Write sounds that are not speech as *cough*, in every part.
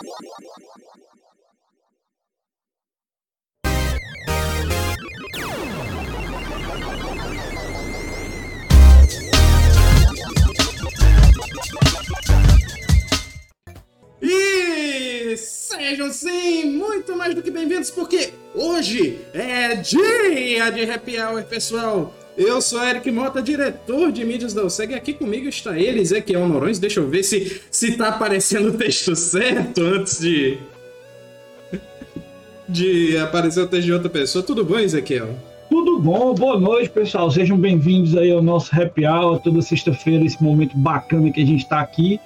E sejam sim muito mais do que bem-vindos, porque hoje é dia de happy hour, pessoal. Eu sou Eric Mota, diretor de mídias da USEG, aqui comigo está ele, Ezequiel Norões. Deixa eu ver se, se tá aparecendo o texto certo antes de. de aparecer o texto de outra pessoa. Tudo bom, Ezequiel? Tudo bom, boa noite, pessoal. Sejam bem-vindos aí ao nosso happy hour, toda sexta-feira, esse momento bacana que a gente está aqui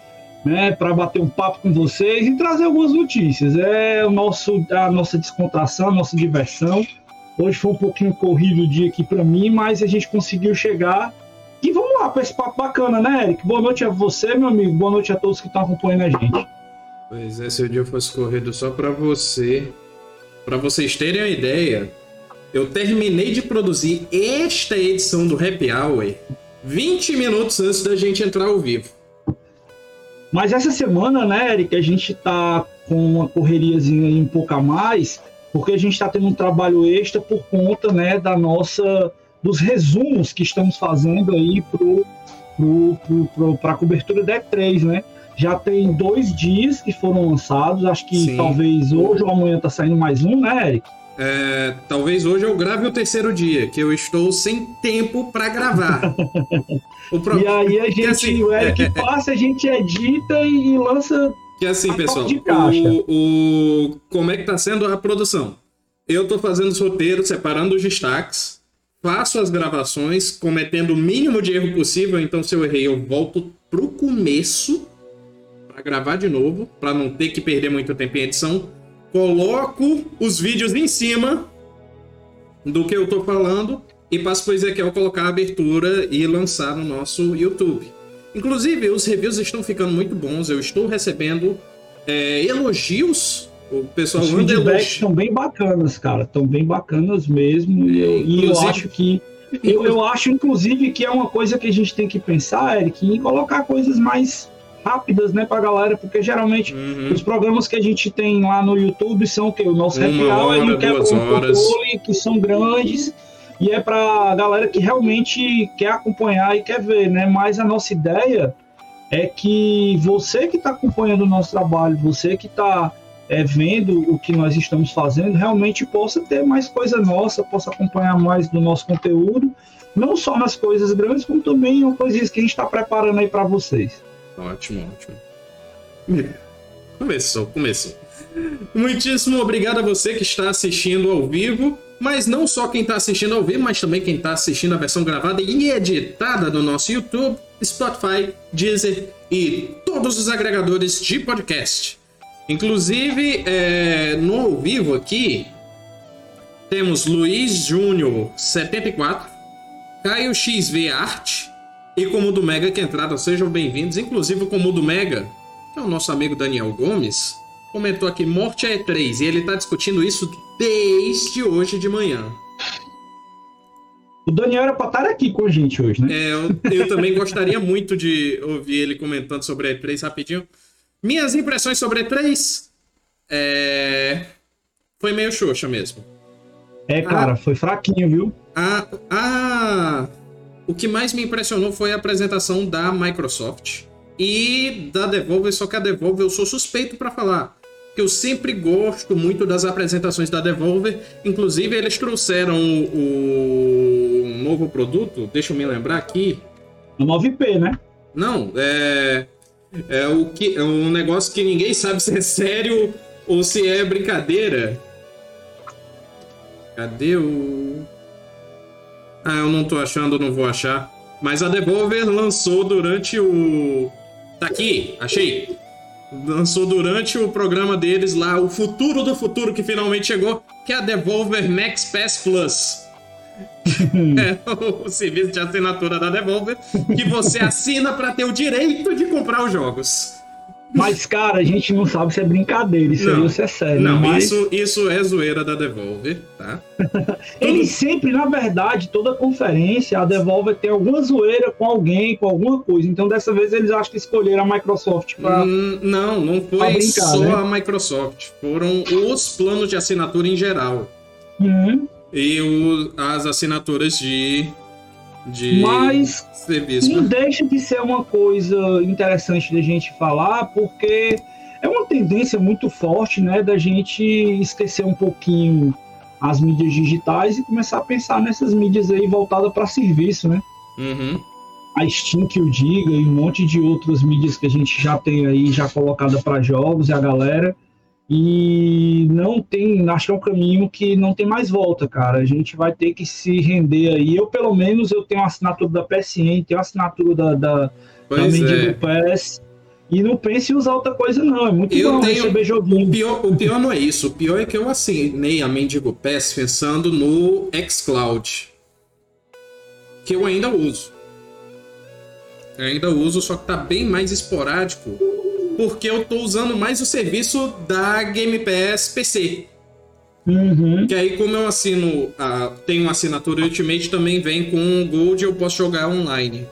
né, para bater um papo com vocês e trazer algumas notícias. É o nosso, a nossa descontração, a nossa diversão. Hoje foi um pouquinho corrido o dia aqui para mim, mas a gente conseguiu chegar. E vamos lá para esse papo bacana, né, Eric? Boa noite a você, meu amigo. Boa noite a todos que estão acompanhando a gente. Pois é, se o dia fosse corrido só para você, para vocês terem uma ideia, eu terminei de produzir esta edição do Happy Hour 20 minutos antes da gente entrar ao vivo. Mas essa semana, né, Eric, a gente tá com uma correriazinha aí um pouco a mais, porque a gente está tendo um trabalho extra por conta, né, da nossa dos resumos que estamos fazendo aí pro, pro, pro, pro para a cobertura da E3, né? Já tem dois dias que foram lançados, acho que Sim. talvez hoje ou amanhã tá saindo mais um, né, Eric? É, talvez hoje eu grave o terceiro dia, que eu estou sem tempo para gravar. *laughs* pro... E aí a gente, assim, o Eric é, passa, a gente edita e lança. Que assim, pessoal, o, o, como é que tá sendo a produção? Eu tô fazendo os roteiros, separando os destaques, faço as gravações, cometendo o mínimo de erro possível, então se eu errei, eu volto pro começo para gravar de novo, para não ter que perder muito tempo em edição coloco os vídeos em cima do que eu tô falando e passo para o Ezequiel colocar a abertura e lançar no nosso YouTube. Inclusive, os reviews estão ficando muito bons, eu estou recebendo é, elogios. O pessoal os feedbacks estão bem bacanas, cara. Estão bem bacanas mesmo. E, eu, e eu acho que. Eu, eu acho, inclusive, que é uma coisa que a gente tem que pensar, Eric, em colocar coisas mais rápidas, né, pra galera, porque geralmente uhum. os programas que a gente tem lá no YouTube são o quê? O nosso happy hour e o quebra controle, que são grandes, e é pra galera que realmente quer acompanhar e quer ver, né? Mas a nossa ideia é que você que está acompanhando o nosso trabalho, você que está é, vendo o que nós estamos fazendo, realmente possa ter mais coisa nossa, possa acompanhar mais do nosso conteúdo, não só nas coisas grandes, como também em coisas que a gente está preparando aí para vocês. Ótimo, ótimo. Começou, começou. Muitíssimo obrigado a você que está assistindo ao vivo, mas não só quem está assistindo ao vivo, mas também quem está assistindo a versão gravada e editada no nosso YouTube, Spotify, Deezer e todos os agregadores de podcast. Inclusive, é, no ao vivo aqui, temos Luiz Júnior 74, Caio XV Arte, e com o Mundo Mega que entrada, sejam bem-vindos. Inclusive o Mundo Mega, que é o nosso amigo Daniel Gomes, comentou aqui Morte é E3 e ele está discutindo isso desde hoje de manhã. O Daniel era para estar aqui com a gente hoje, né? É, eu, eu também gostaria muito de ouvir ele comentando sobre a E3 rapidinho. Minhas impressões sobre a E3 é... foi meio xoxa mesmo. É, cara, ah, foi fraquinho, viu? Ah, ah, o que mais me impressionou foi a apresentação da Microsoft e da Devolver, só que a Devolver eu sou suspeito para falar, que eu sempre gosto muito das apresentações da Devolver, inclusive eles trouxeram o, o novo produto, deixa eu me lembrar aqui. O 9P, né? Não, é é o que é um negócio que ninguém sabe se é sério ou se é brincadeira. Cadê o ah, eu não tô achando, não vou achar. Mas a Devolver lançou durante o. Tá aqui, achei. Lançou durante o programa deles lá, o futuro do futuro que finalmente chegou, que é a Devolver Max Pass Plus. é o serviço de assinatura da Devolver que você assina para ter o direito de comprar os jogos. Mas, cara, a gente não sabe se é brincadeira, isso não, aí se é sério. Não, mas... isso, isso é zoeira da Devolver, tá? *laughs* Eles sempre, na verdade, toda conferência, a Devolver tem alguma zoeira com alguém, com alguma coisa. Então, dessa vez, eles acham que escolheram a Microsoft pra. Hum, não, não foi brincar, só né? a Microsoft. Foram os planos de assinatura em geral. Uhum. E o, as assinaturas de de Mas serviço. não deixa de ser uma coisa interessante da gente falar, porque é uma tendência muito forte, né, da gente esquecer um pouquinho as mídias digitais e começar a pensar nessas mídias aí voltadas para serviço, né? Uhum. A Steam que o diga e um monte de outras mídias que a gente já tem aí já colocada para jogos e a galera e não tem, acho que é um caminho que não tem mais volta, cara. A gente vai ter que se render aí. Eu, pelo menos, eu tenho a assinatura da PSN, tenho a assinatura da, da, pois da é. do. E não pense em usar outra coisa, não. É muito eu bom tenho... receber joguinho. O pior, o pior não é isso. O pior é que eu assinei a Mendigo Pass pensando no xCloud. Que eu ainda uso. Eu ainda uso, só que tá bem mais esporádico porque eu tô usando mais o serviço da Game Pass PC. Uhum. Que aí, como eu assino, a, tenho uma assinatura Ultimate, também vem com Gold e eu posso jogar online.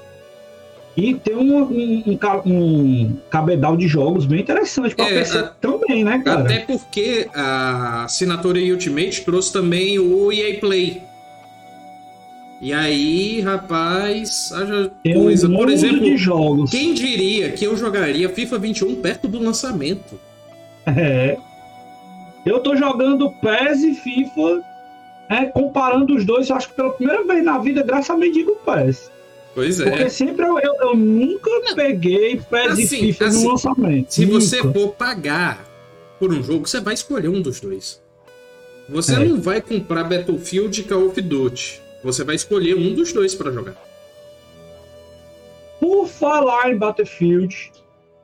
E tem um, um, um, um cabedal de jogos bem interessante para É, PC a- também, né, cara? Até porque a assinatura Ultimate trouxe também o EA Play. E aí, rapaz, haja coisa. um Por exemplo, quem diria que eu jogaria FIFA 21 perto do lançamento? É. Eu tô jogando PES e FIFA, é, comparando os dois, acho que pela primeira vez na vida, graças a Mendigo PES. Pois é. Porque sempre eu, eu, eu nunca peguei PES Assim, e FIFA assim, no lançamento. Se você Nunca. for pagar por um jogo, você vai escolher um dos dois. Você É. não vai comprar Battlefield e Call of Duty. Você vai escolher um dos dois pra jogar. Por falar em Battlefield,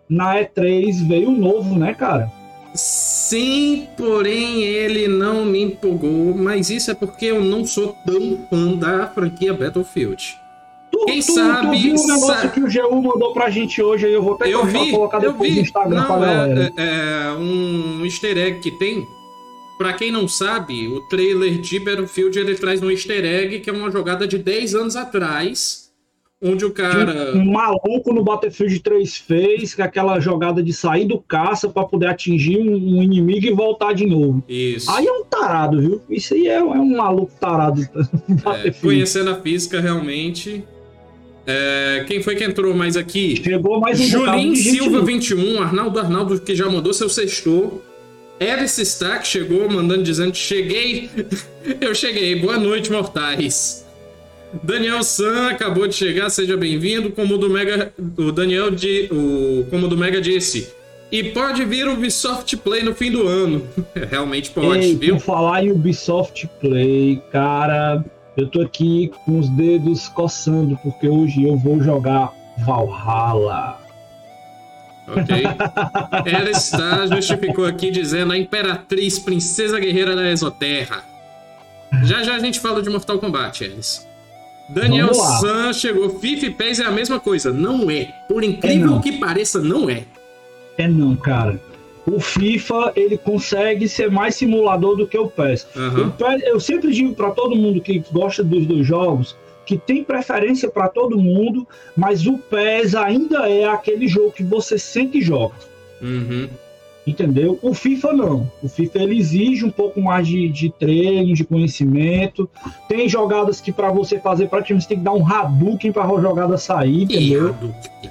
na E3 veio um novo, né, cara? Sim, porém ele não me empolgou, mas isso é porque eu não sou tão fã da franquia Battlefield. Tu, Quem tu, sabe, tu viu o negócio que o G1 mandou pra gente hoje aí? Eu vou até Eu colocar- vi, colocar eu depois no vi. Instagram pra Não, galera. é, é- é um easter egg que tem. Pra quem não sabe, o trailer de Battlefield ele traz um easter egg que é uma jogada de 10 anos atrás, onde o cara. Um maluco no Battlefield 3 fez, que é aquela jogada de sair do caça pra poder atingir um, inimigo e voltar de novo. Isso. Aí é um tarado, viu? Isso aí é, é um maluco tarado do É, Battlefield. conhecendo a física realmente. É, quem foi que entrou mais aqui? Chegou mais um Julinho Silva no- 21, Arnaldo Arnaldo que já mandou seu Alice Stack chegou mandando dizendo: Cheguei, *laughs* eu cheguei, boa noite, mortais. Daniel San acabou de chegar, seja bem-vindo. Como o do Mega, o Daniel de, o, como do Mega disse. E pode vir o Ubisoft Play no fim do ano. *laughs* Realmente pode, Ei, viu? por falar em Ubisoft Play, cara, eu tô aqui com os dedos coçando, porque hoje eu vou jogar Valhalla. Ok. Ela está, justificou aqui dizendo a Imperatriz Princesa Guerreira da Exoterra. Já já a gente fala de Mortal Kombat, Alice. Daniel. San chegou. FIFA e PES é a mesma coisa. Não é. Por incrível não. que pareça, não é. É não, cara. O FIFA, ele consegue ser mais simulador do que o PES. Aham. O PES eu sempre digo pra todo mundo que gosta dos dois jogos que tem preferência pra todo mundo, mas o PES ainda é aquele jogo que você sente e joga. Uhum. Entendeu? O FIFA não. O FIFA ele exige um pouco mais de, de treino, de conhecimento. Tem jogadas que pra você fazer praticamente você tem que dar um Hadouken pra a jogada sair, entendeu?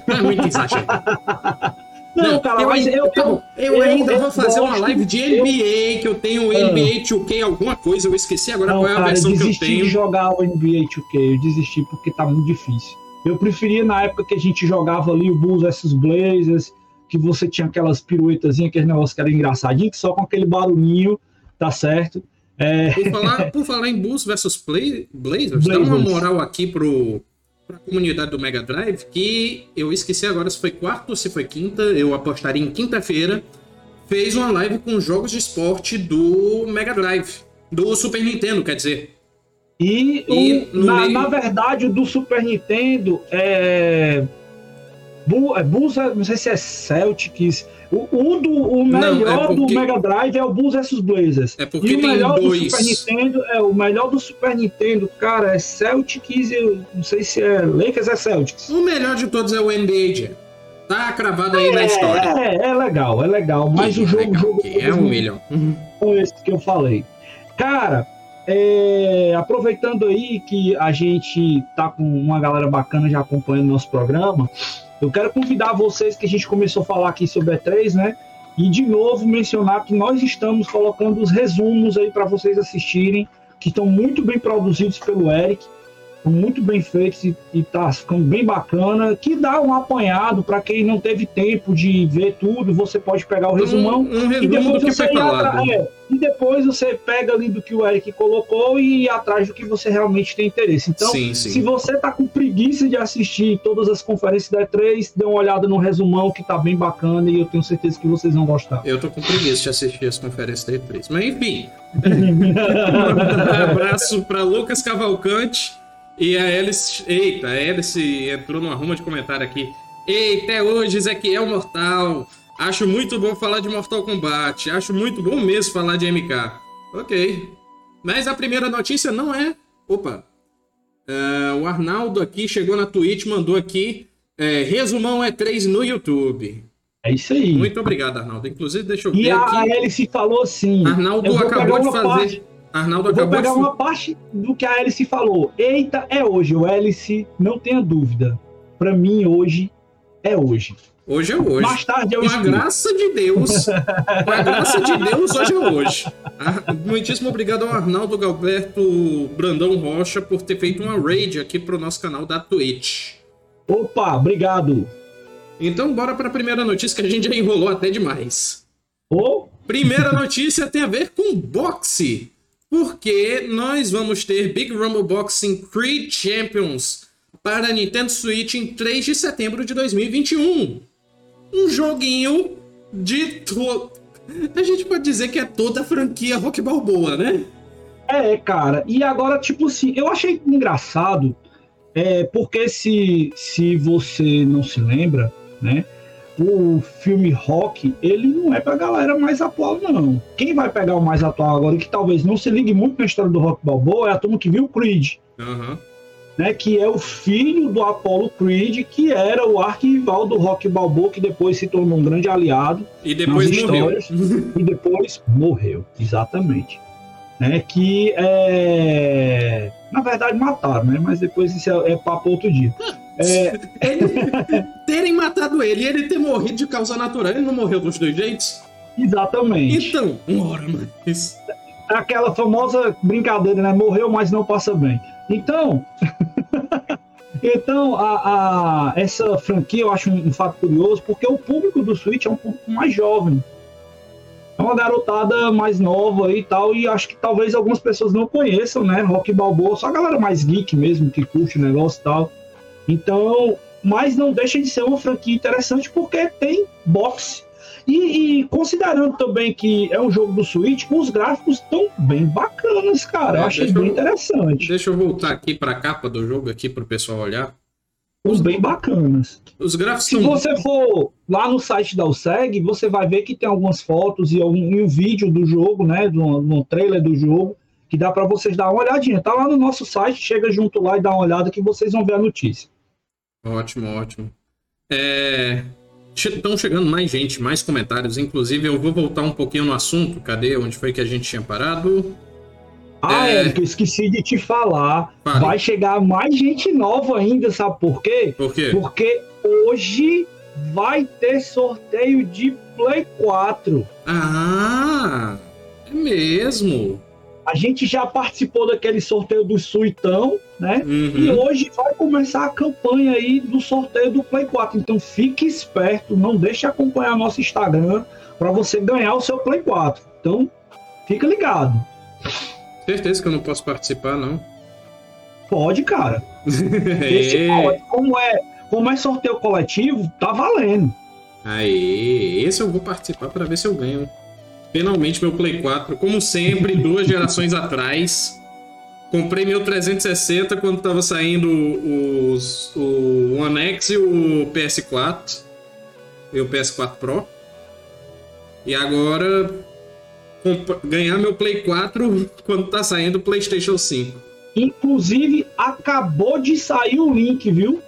É muito exagerado. *laughs* Não, cara, eu, mas ainda- eu, eu, eu eu- ainda eu vou fazer uma live de NBA, que eu tenho o Ah. NBA 2K, alguma coisa, eu esqueci agora Não, qual é a cara, eu versão que eu desisti tenho. de jogar o NBA 2K, eu desisti porque tá muito difícil. Eu preferia na época que a gente jogava ali o Bulls vs Blazers, que você tinha aquelas piruetazinhas, aqueles negócios que era engraçadinho, que só com aquele barulhinho, tá certo? É, Por falar, por falar em Bulls versus Play, Blazers, dá uma Blazers. moral aqui pro, pra comunidade do Mega Drive, que eu esqueci agora se foi quarta ou se foi quinta, eu apostaria em quinta-feira, fez uma live com jogos de esporte do Mega Drive, do Super Nintendo, quer dizer. E, E o- na, meio- na verdade, o do Super Nintendo é. É, Bulls, não sei se é Celtics. O, o, do, o melhor não, é porque... do Mega Drive é o Bulls vs Blazers. É porque e o melhor dois. do Super Nintendo é o melhor do Super Nintendo, cara, é Celtics e não sei se é Lakers é Celtics. O melhor de todos é o NBA, Tá cravado aí é, na história. É, é legal, é legal. Mas o jogo, legal, jogo é um milhão. Com esse que eu falei. Cara, é, aproveitando aí que a gente tá com uma galera bacana já acompanhando nosso programa, eu quero convidar vocês que a gente começou a falar aqui sobre E3, né? E de novo mencionar que nós estamos colocando os resumos aí para vocês assistirem, que estão muito bem produzidos pelo Eric muito bem feitos e, está ficando bem bacana, que dá um apanhado para quem não teve tempo de ver tudo, você pode pegar o resumão um, um e depois você é, e depois você pega ali do que o Eric colocou e ir atrás do que você realmente tem interesse. Então, sim, sim. se você tá com preguiça de assistir todas as conferências da E3, dê uma olhada no resumão que tá bem bacana e eu tenho certeza que vocês vão gostar. Eu tô com preguiça de assistir as conferências da E3, mas enfim. *laughs* *laughs* um abraço para Lucas Cavalcante. E a Alice. Eita, a Alice entrou numa ruma de comentário aqui. Eita, é hoje, Ezequiel Mortal. Acho muito bom falar de Mortal Kombat. Acho muito bom mesmo falar de MK. Ok. Mas a primeira notícia não é. Opa. Uh, o Arnaldo aqui chegou na Twitch, mandou aqui. É, resumão E3 no YouTube. É isso aí. Muito obrigado, Arnaldo. Inclusive, deixa eu ver. E a aqui. Alice falou assim. Arnaldo acabou de fazer. Parte Arnaldo acabou Vou pegar de... uma parte do que a Alice falou. Eita, é hoje. O Alice, não tenha dúvida. Para mim, hoje é hoje. Hoje é hoje. Mais tarde é hoje. Com a graça de Deus. com a graça de Deus, hoje é hoje. Ah, muitíssimo obrigado ao Arnaldo Galberto Brandão Rocha por ter feito uma raid aqui pro nosso canal da Twitch. Opa, obrigado. Então, bora para a primeira notícia que a gente já enrolou até demais. Oh. Primeira notícia tem a ver com boxe porque nós vamos ter Big Rumble Boxing Creed Champions para Nintendo Switch em 3 de setembro de 2021. Um joguinho de. To... A gente pode dizer que é toda a franquia Rock Balboa, né? É, cara. E agora, tipo assim, eu achei engraçado, é, porque se, se você não se lembra, né? O filme rock, ele não é pra galera mais atual, não. Quem vai pegar o mais atual agora, que talvez não se ligue muito na história do rock balboa, é a turma que viu o Creed. Uhum. Né, que é o filho do Apollo Creed, que era o arquival do Rock Balboa, que depois se tornou um grande aliado. E depois morreu. e depois morreu, exatamente. Né, que é... Na verdade mataram, né? Mas depois isso é, é papo outro dia. É... Ele, *laughs* terem matado ele e ele ter morrido de causa natural, ele não morreu dos dois jeitos? Exatamente. Então, ora, mas. Aquela famosa brincadeira, né? Morreu, mas não passa bem. Então. *laughs* então, a, a, essa franquia eu acho um, um fato curioso, porque o público do Switch é um público mais jovem. É uma garotada mais nova e tal, e acho que talvez algumas pessoas não conheçam, né? Rock Balboa, só a galera mais geek mesmo, que curte o negócio e tal. Então, mas não deixa de ser uma franquia interessante porque tem boxe. E, e, considerando também que é um jogo do Switch, os gráficos estão bem bacanas, cara. É, eu achei bem eu, interessante. Deixa eu voltar aqui para a capa do jogo aqui para o pessoal olhar. Os bem bacanas. Os gráficos Se você for lá no site da USEG, você vai ver que tem algumas fotos e um, e um vídeo do jogo, né, no, no trailer do jogo, que dá para vocês dar uma olhadinha. Tá lá no nosso site, chega junto lá e dá uma olhada que vocês vão ver a notícia. Ótimo, ótimo. É... Estão chegando mais gente, mais comentários. Inclusive, eu vou voltar um pouquinho no assunto. Cadê? Onde foi que a gente tinha parado? Ah, é... Érico, esqueci de te falar. Fale. Vai chegar mais gente nova ainda, sabe por quê? Por quê? Porque hoje vai ter sorteio de Play 4. Ah, é mesmo. A gente já participou daquele sorteio do Suitão, né? Uhum. E hoje vai começar a campanha aí do sorteio do Play 4. Então fique esperto, não deixe acompanhar nosso Instagram para você ganhar o seu Play 4. Então, fica ligado. Certeza que eu não posso participar, não. Pode, cara. *laughs* Esse. Como é, como é sorteio coletivo, tá valendo. Aí, esse eu vou participar para ver se eu ganho. Finalmente meu Play 4, como sempre, duas gerações atrás. Comprei meu 360 quando tava saindo os, o One X e o PS4. E o PS4 Pro. E agora ganhar meu Play 4 *laughs* quando tá saindo o PlayStation 5. Inclusive, acabou de sair o link, viu?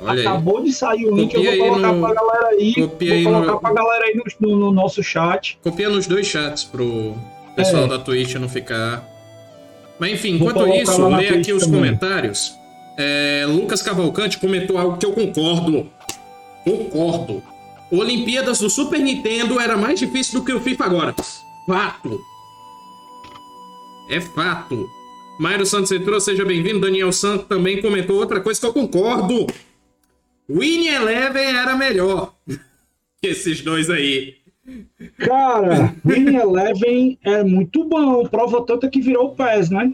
Olha Acabou aí. de sair o link, Copia eu vou colocar no... pra galera aí. Copia vou colocar no... pra galera aí no, no, nosso chat. Copia nos dois chats pro pessoal é. da Twitch não ficar. Mas enfim, enquanto isso, lê aqui os também. comentários. É, Lucas Cavalcante comentou algo que eu concordo. Concordo. Olimpíadas do Super Nintendo era mais difícil do que o FIFA agora. Fato. É fato. Mairo Santos entrou, seja bem-vindo. Daniel Santos também comentou outra coisa que eu concordo. Winnie Eleven era melhor que esses dois aí. Cara, Winnie Eleven é muito bom. Prova tanta que virou o PES, né?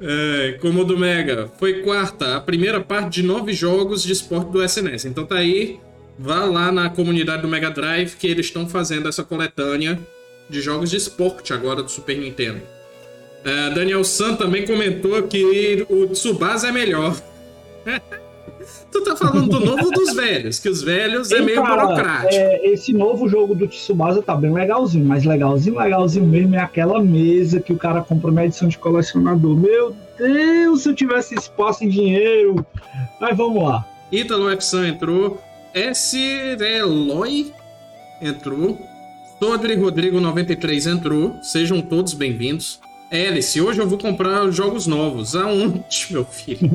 É, como o do Mega. Foi quarta, a primeira parte de nove jogos de esporte do SNS. Então tá aí. Vá lá na comunidade do Mega Drive que eles estão fazendo essa coletânea de jogos de esporte agora do Super Nintendo. É, Daniel San também comentou que o Tsubasa é melhor. *laughs* tu tá falando do novo dos velhos, que os velhos é meio cara, burocrático. É, esse novo jogo do Tsubasa tá bem legalzinho, mas legalzinho, legalzinho mesmo é aquela mesa que o cara compra uma edição de colecionador. Meu Deus, se eu tivesse espaço e dinheiro. Mas vamos lá. Ítalo Epson entrou. S. Eloy entrou. Todri Rodrigo 93 entrou. Sejam todos bem-vindos. Alice, hoje eu vou comprar jogos novos. Aonde, meu filho? *laughs*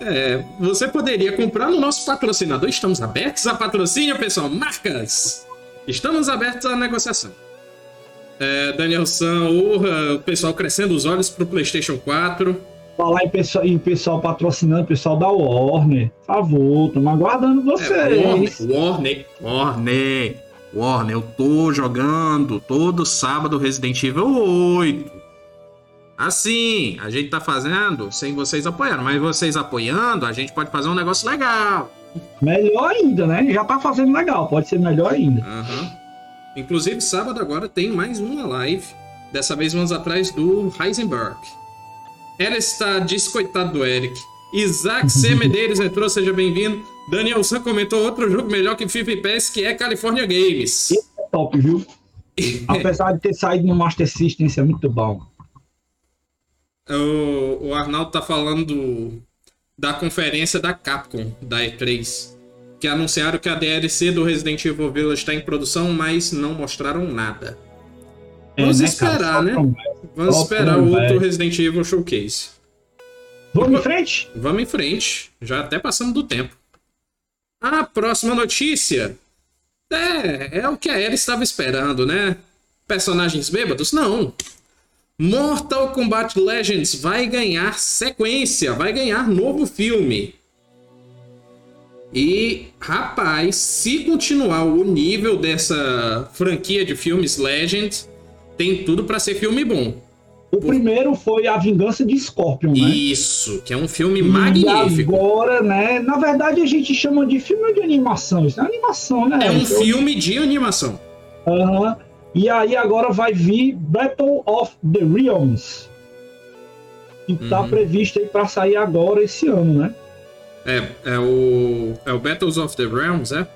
é, você poderia comprar no nosso patrocinador. Estamos abertos a patrocínio, pessoal. Marcas! Estamos abertos à negociação. É, Daniel San, urra, o pessoal crescendo os olhos pro PlayStation 4. Falar em pessoal, em pessoal patrocinando, pessoal da Warner. Por favor, estamos aguardando é, vocês. É, Warner, Warner, Warner. Warner, eu tô jogando todo sábado Resident Evil 8. Assim, a gente tá fazendo sem vocês apoiando, mas vocês apoiando, a gente pode fazer um negócio legal. Melhor ainda, né? Já tá fazendo legal, pode ser melhor ainda. Uhum. Inclusive, sábado agora tem mais uma live. Dessa vez vamos atrás do Heisenberg. Ela está descoitado do Eric. Isaac C. *laughs* Medeiros entrou, seja bem-vindo. Daniel San comentou outro jogo melhor que FIFA e PES, que é California Games. Esse é top, viu? *laughs* Apesar de ter saído no Master System, isso é muito bom. O, o Arnaldo tá falando da conferência da Capcom, da E3. Que anunciaram que a DLC do Resident Evil Village está em produção, mas não mostraram nada. É, Vamos né, esperar, né? Vamos Só esperar o outro Resident Evil Showcase. Vamos em frente? Vamos em frente. Já até passamos do tempo. A próxima notícia é, é o que a Ellie estava esperando, né? Personagens bêbados? Não. Mortal Kombat Legends vai ganhar sequência, vai ganhar novo filme. E, rapaz, se continuar o nível dessa franquia de filmes Legends, tem tudo para ser filme bom. O primeiro foi A Vingança de Scorpion, né? Isso, que é um filme e magnífico. agora, né? Na verdade, a gente chama de filme de animação. Isso é animação, né? É um então, filme de animação. Uhum. E aí agora vai vir Battle of the Realms. Que tá uhum. previsto aí pra sair agora esse ano, né? É, é o. É o Battles of the Realms, é?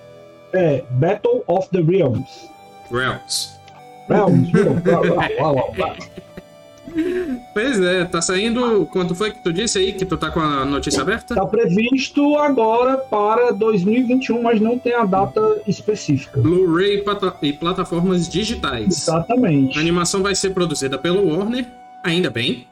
É, Battle of the Realms. Realms. Realms, Realms. Pois é, tá saindo. Quanto foi que tu disse aí que tu tá com a notícia aberta? Tá previsto agora para 2021, mas não tem a data específica. Blu-ray e plataformas digitais. Exatamente. A animação vai ser produzida pelo Warner, ainda bem.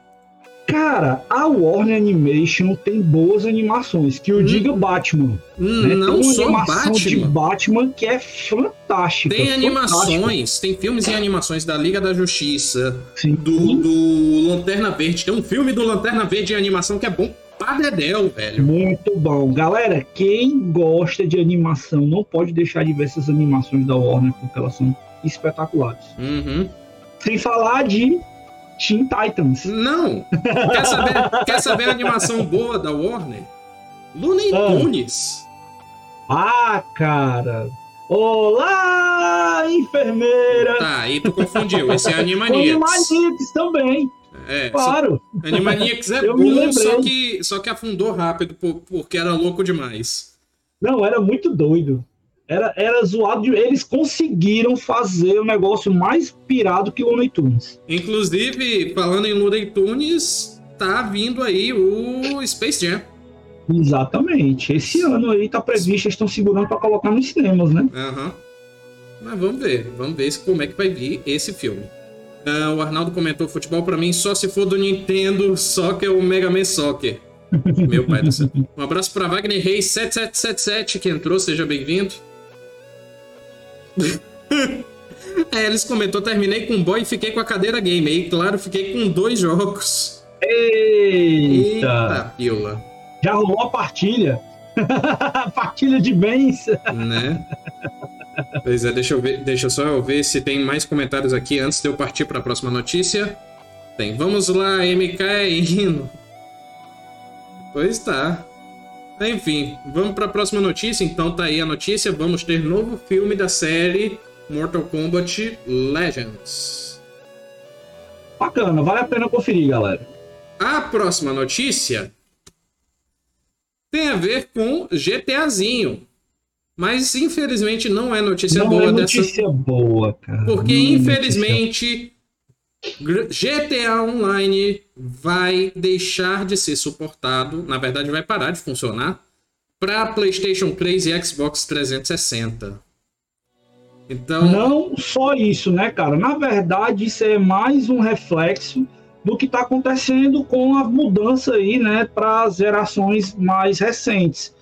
Cara, a Warner Animation tem boas animações, que eu hum. digo Batman. Hum, né? Não tem só Batman. de Batman que é fantástica. Tem animações, tem filmes e animações da Liga da Justiça, do, do Lanterna Verde. Tem um filme do Lanterna Verde em animação que é bom pra dedéu, velho. Muito bom. Galera, quem gosta de animação não pode deixar de ver essas animações da Warner, porque elas são espetaculares. Uhum. Sem falar de Teen Titans. Não! Quer saber, quer saber a animação boa da Warner? Looney ah. Tunes. Ah, cara. Olá, enfermeira! Tá, aí tu confundiu. Esse é *laughs* Animaniacs. Animaniacs também. É, claro. Só, Animaniacs é bom, só que, só que afundou rápido porque era louco demais. Não, era muito doido. Era, era zoado. De... Eles conseguiram fazer o negócio mais pirado que o Looney Tunes. Inclusive, falando em Looney Tunes, tá vindo aí o Space Jam. Exatamente. Esse ano aí tá previsto, eles estão segurando para colocar nos cinemas, né? Aham. Uhum. Mas vamos ver, vamos ver como é que vai vir esse filme. Uh, o Arnaldo comentou: futebol para mim só se for do Nintendo Soccer ou Mega Man Soccer. *laughs* Meu pai do céu. Um abraço para Wagner Reis 7777 que entrou, seja bem-vindo. *laughs* é, eles comentou: terminei com o boy e fiquei com a cadeira game. E claro, fiquei com dois jogos. Eita, Eita pila. Já rolou a partilha. *laughs* partilha de bens. Né? Pois é, deixa eu, ver, deixa eu só eu ver se tem mais comentários aqui antes de eu partir para a próxima notícia. Tem. Vamos lá, MK indo. Pois tá. Enfim, vamos para a próxima notícia. Então tá aí a notícia. Vamos ter novo filme da série Mortal Kombat Legends. Bacana, vale a pena conferir, galera. A próxima notícia tem a ver com GTAzinho. Mas infelizmente não é notícia não boa é notícia dessa. boa, cara. Porque não é infelizmente é GTA Online vai deixar de ser suportado, na verdade vai parar de funcionar para PlayStation 3 e Xbox 360. Então, não só isso, né, cara? Na verdade, isso é mais um reflexo do que está acontecendo com a mudança aí, né, para as gerações mais recentes.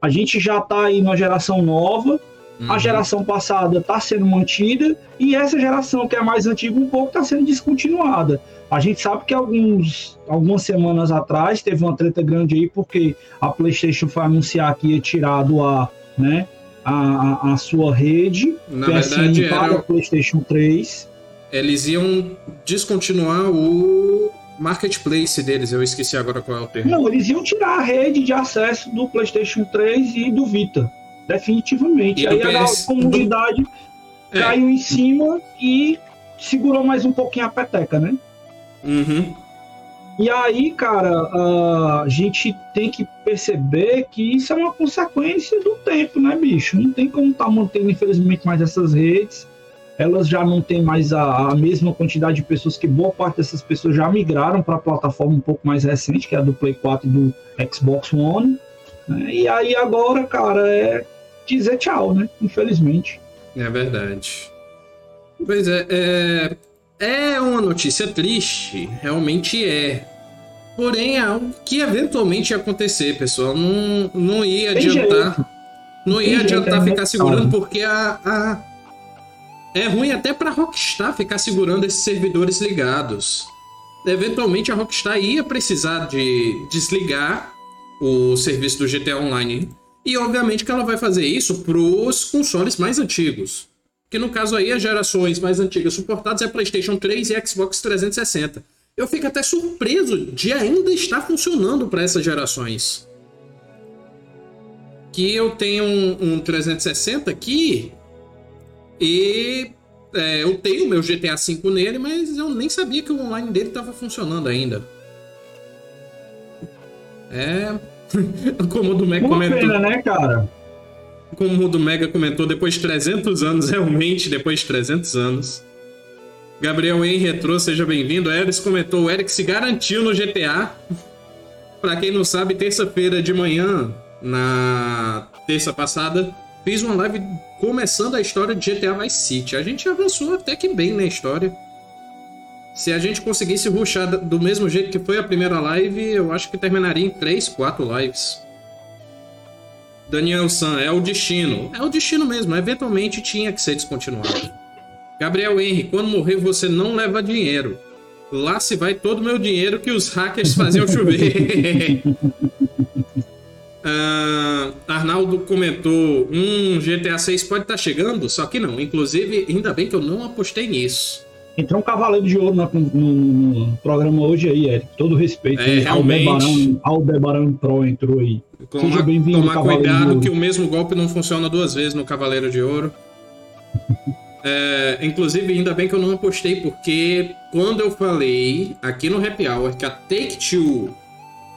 A gente já está aí numa geração nova, uhum. a geração passada está sendo mantida e essa geração que é mais antiga um pouco está sendo descontinuada. A gente sabe que alguns, algumas semanas atrás teve uma treta grande aí porque a PlayStation foi anunciar que ia tirar do ar, né, a, a, sua rede Na verdade, para era... PlayStation 3 eles iam descontinuar o marketplace deles, eu esqueci agora qual é o termo. Não, eles iam tirar a rede de acesso do PlayStation 3 e do Vita, definitivamente. E Aí PS... a comunidade. É. caiu em cima e segurou mais um pouquinho a peteca, né? Uhum. E aí, cara, a gente tem que perceber que isso é uma consequência do tempo, né, bicho? Não tem como estar tá mantendo, infelizmente, mais essas redes elas já não têm mais a, a, mesma quantidade de pessoas que boa parte dessas pessoas já migraram para a plataforma um pouco mais recente, que é a do Play 4 e do Xbox One. Né? E aí agora, cara, é dizer tchau, né? Infelizmente. É verdade. Pois é, é, é uma notícia triste, realmente é. Porém, é algo que eventualmente ia acontecer, pessoal. Não, não ia adiantar. Não ia adiantar é ficar segurando, porque a, a é ruim até para Rockstar ficar segurando esses servidores ligados. Eventualmente a Rockstar ia precisar de desligar o serviço do GTA Online. E obviamente que ela vai fazer isso para os consoles mais antigos. Que no caso aí as gerações mais antigas suportadas é PlayStation 3 e Xbox 360. Eu fico até surpreso de ainda estar funcionando para essas gerações. Que eu tenho um, um 360 aqui e é, eu tenho meu GTA V nele, mas eu nem sabia que o online dele estava funcionando ainda. É. *laughs* Como o do Mega comentou. Pena, né, cara? Como o do Mega comentou, depois de 300 anos, *laughs* realmente, depois de 300 anos. Gabriel em Retro, seja bem-vindo. Eris comentou: o Eric se garantiu no GTA. Pra quem não sabe, terça-feira de manhã, na terça passada, Fiz uma live começando a história de GTA Vice City. A gente avançou até que bem na história. Se a gente conseguisse ruxar do mesmo jeito que foi a primeira live, eu acho que terminaria em 3, 4 lives. Daniel San, é o destino. É o destino mesmo, eventualmente tinha que ser descontinuado. Gabriel Henry, quando morrer você não leva dinheiro. Lá se vai todo o meu dinheiro que os hackers faziam chover. Uh, *laughs* Arnaldo comentou: um GTA 6 pode estar tá chegando, só que não. Inclusive, ainda bem que eu não apostei nisso. Entrou um cavaleiro de ouro no, no, no programa hoje aí, Eric. Todo respeito. É, realmente. Aldebaran, Pro entrou aí. Seja bem-vindo, Tomar cuidado que o mesmo golpe não funciona duas vezes no Cavaleiro de Ouro. *laughs* É, inclusive, ainda bem que eu não apostei, porque quando eu falei aqui no Happy Hour que a Take-Two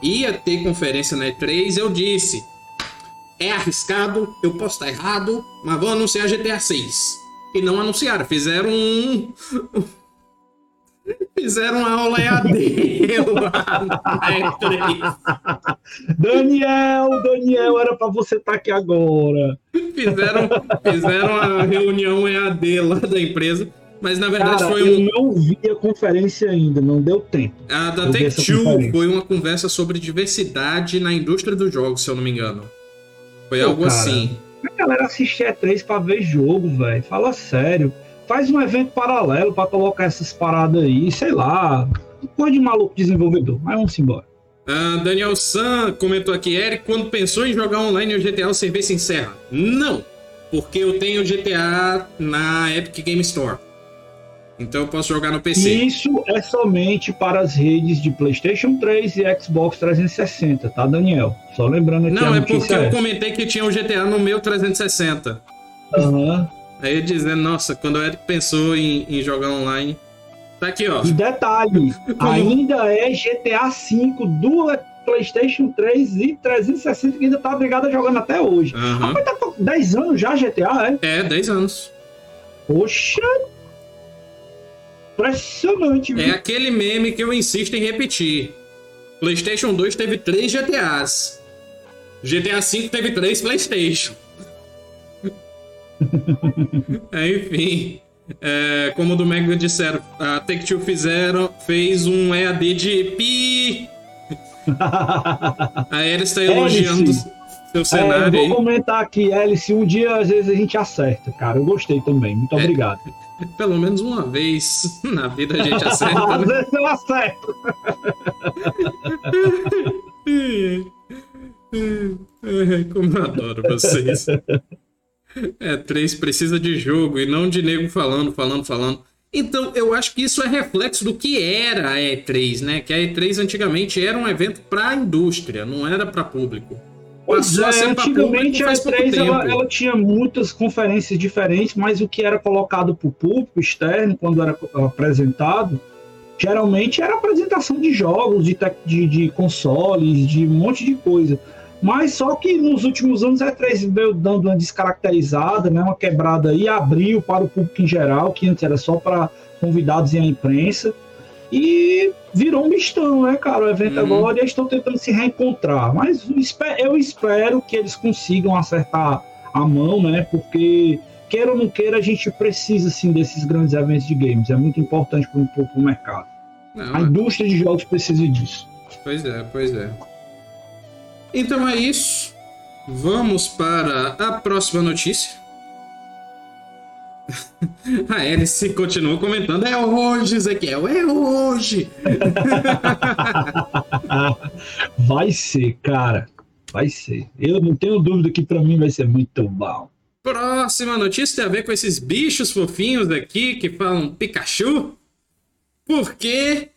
ia ter conferência na E3, eu disse: é arriscado, eu posso estar errado, mas vão anunciar GTA 6. E não anunciaram, fizeram um. *laughs* Fizeram uma aula EAD *laughs* lá na E3. Daniel, Daniel, era pra você estar aqui agora. Fizeram, fizeram a reunião EAD lá da empresa. Mas na verdade Cara, foi eu um. não vi a conferência ainda, não deu tempo. A da eu Take-Two conferência. foi uma conversa sobre diversidade na indústria dos jogos, se eu não me engano. Foi Pô, algo cara. assim. A galera assiste E3 pra ver jogo, velho. Fala sério. Faz um evento paralelo pra colocar essas paradas aí, sei lá. Coisa de maluco desenvolvedor. Mas vamos embora. Ah, Daniel San comentou aqui, Eric, quando pensou em jogar online o GTA, o serviço encerra. Não, porque eu tenho GTA na Epic Game Store. Então eu posso jogar no PC. Isso é somente para as redes de PlayStation 3 e Xbox 360, tá, Daniel? Só lembrando aqui Não, é porque eu é. comentei que tinha o GTA no meu 360. Aham. Aí dizendo, nossa, quando o Eric pensou em, em jogar online. Tá aqui, ó. E detalhe, *laughs* ainda é GTA V do PlayStation 3 e 360 que ainda tá obrigado a jogando até hoje. Aham. Mas tá com 10 anos já GTA, é? É, 10 anos. Poxa! Impressionante, É viu? aquele meme que eu insisto em repetir. PlayStation 2 teve 3 GTAs. GTA V teve 3 PlayStation. *laughs* É, enfim. É, como o do Mega disseram, a Take-Two fizeram, fez um EAD de pi. *laughs* A Era está elogiando. Seu É, cenário vou aí. comentar aqui, Alice, um dia às vezes a gente acerta, cara. Eu gostei também, É. muito obrigado. Pelo menos uma vez *laughs* na vida a gente acerta, *laughs* às né? vezes eu acerto. *laughs* Como eu adoro vocês. É, três precisa de jogo e não de nego falando, falando, falando. Então, eu acho que isso é reflexo do que era a E3, né? Que a E3 antigamente era um evento para indústria, não era para público. A é, ser antigamente a faz pouco E3 ela, ela tinha muitas conferências diferentes, mas o que era colocado para o público externo, quando era apresentado, geralmente era apresentação de jogos, de, de, de consoles, de um monte de coisa. Mas só que nos últimos anos a E3 veio dando uma descaracterizada, né, uma quebrada aí, abriu para o público em geral, que antes era só para convidados e a imprensa. E virou um mistão, né, cara? O evento Uhum. agora eles estão tentando se reencontrar. Mas eu espero que eles consigam acertar a mão, né? Porque, queira ou não queira, a gente precisa, sim, desses grandes eventos de games. É muito importante para o mercado. Não, A indústria de jogos precisa disso. Pois é, pois é. Então é isso. Vamos para a próxima notícia. *laughs* A Alice continua comentando. É hoje, Ezequiel, é hoje. *laughs* vai ser, cara. Vai ser. Eu não tenho dúvida que para mim vai ser muito bom. Próxima notícia tem a ver com esses bichos fofinhos aqui que falam Pikachu. Porque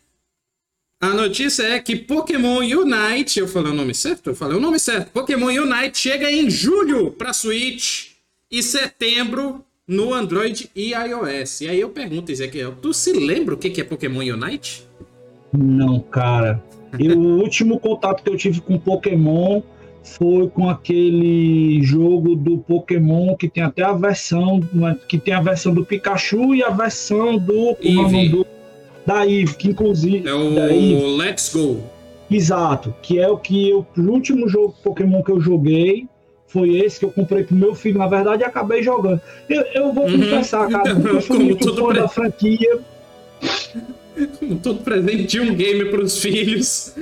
a notícia é que Pokémon Unite, eu falei o nome certo? Eu falei o nome certo. Pokémon Unite chega em julho para Switch e setembro no Android e iOS. E aí eu pergunto, Ezequiel, tu se lembra o que é Pokémon Unite? Não, cara. Eu, o *laughs* último contato que eu tive com Pokémon foi com aquele jogo do Pokémon que tem até a versão que tem a versão do Pikachu e a versão do, Eevee. do da Eve, que inclusive É o. Let's Go. Exato, que é o que eu, o último jogo Pokémon que eu joguei foi esse que eu comprei pro meu filho, na verdade, e acabei jogando. Eu, eu vou Uhum. confessar, cara, eu fui *laughs* Como muito fã pre- da franquia. Todo presente de um game pros filhos.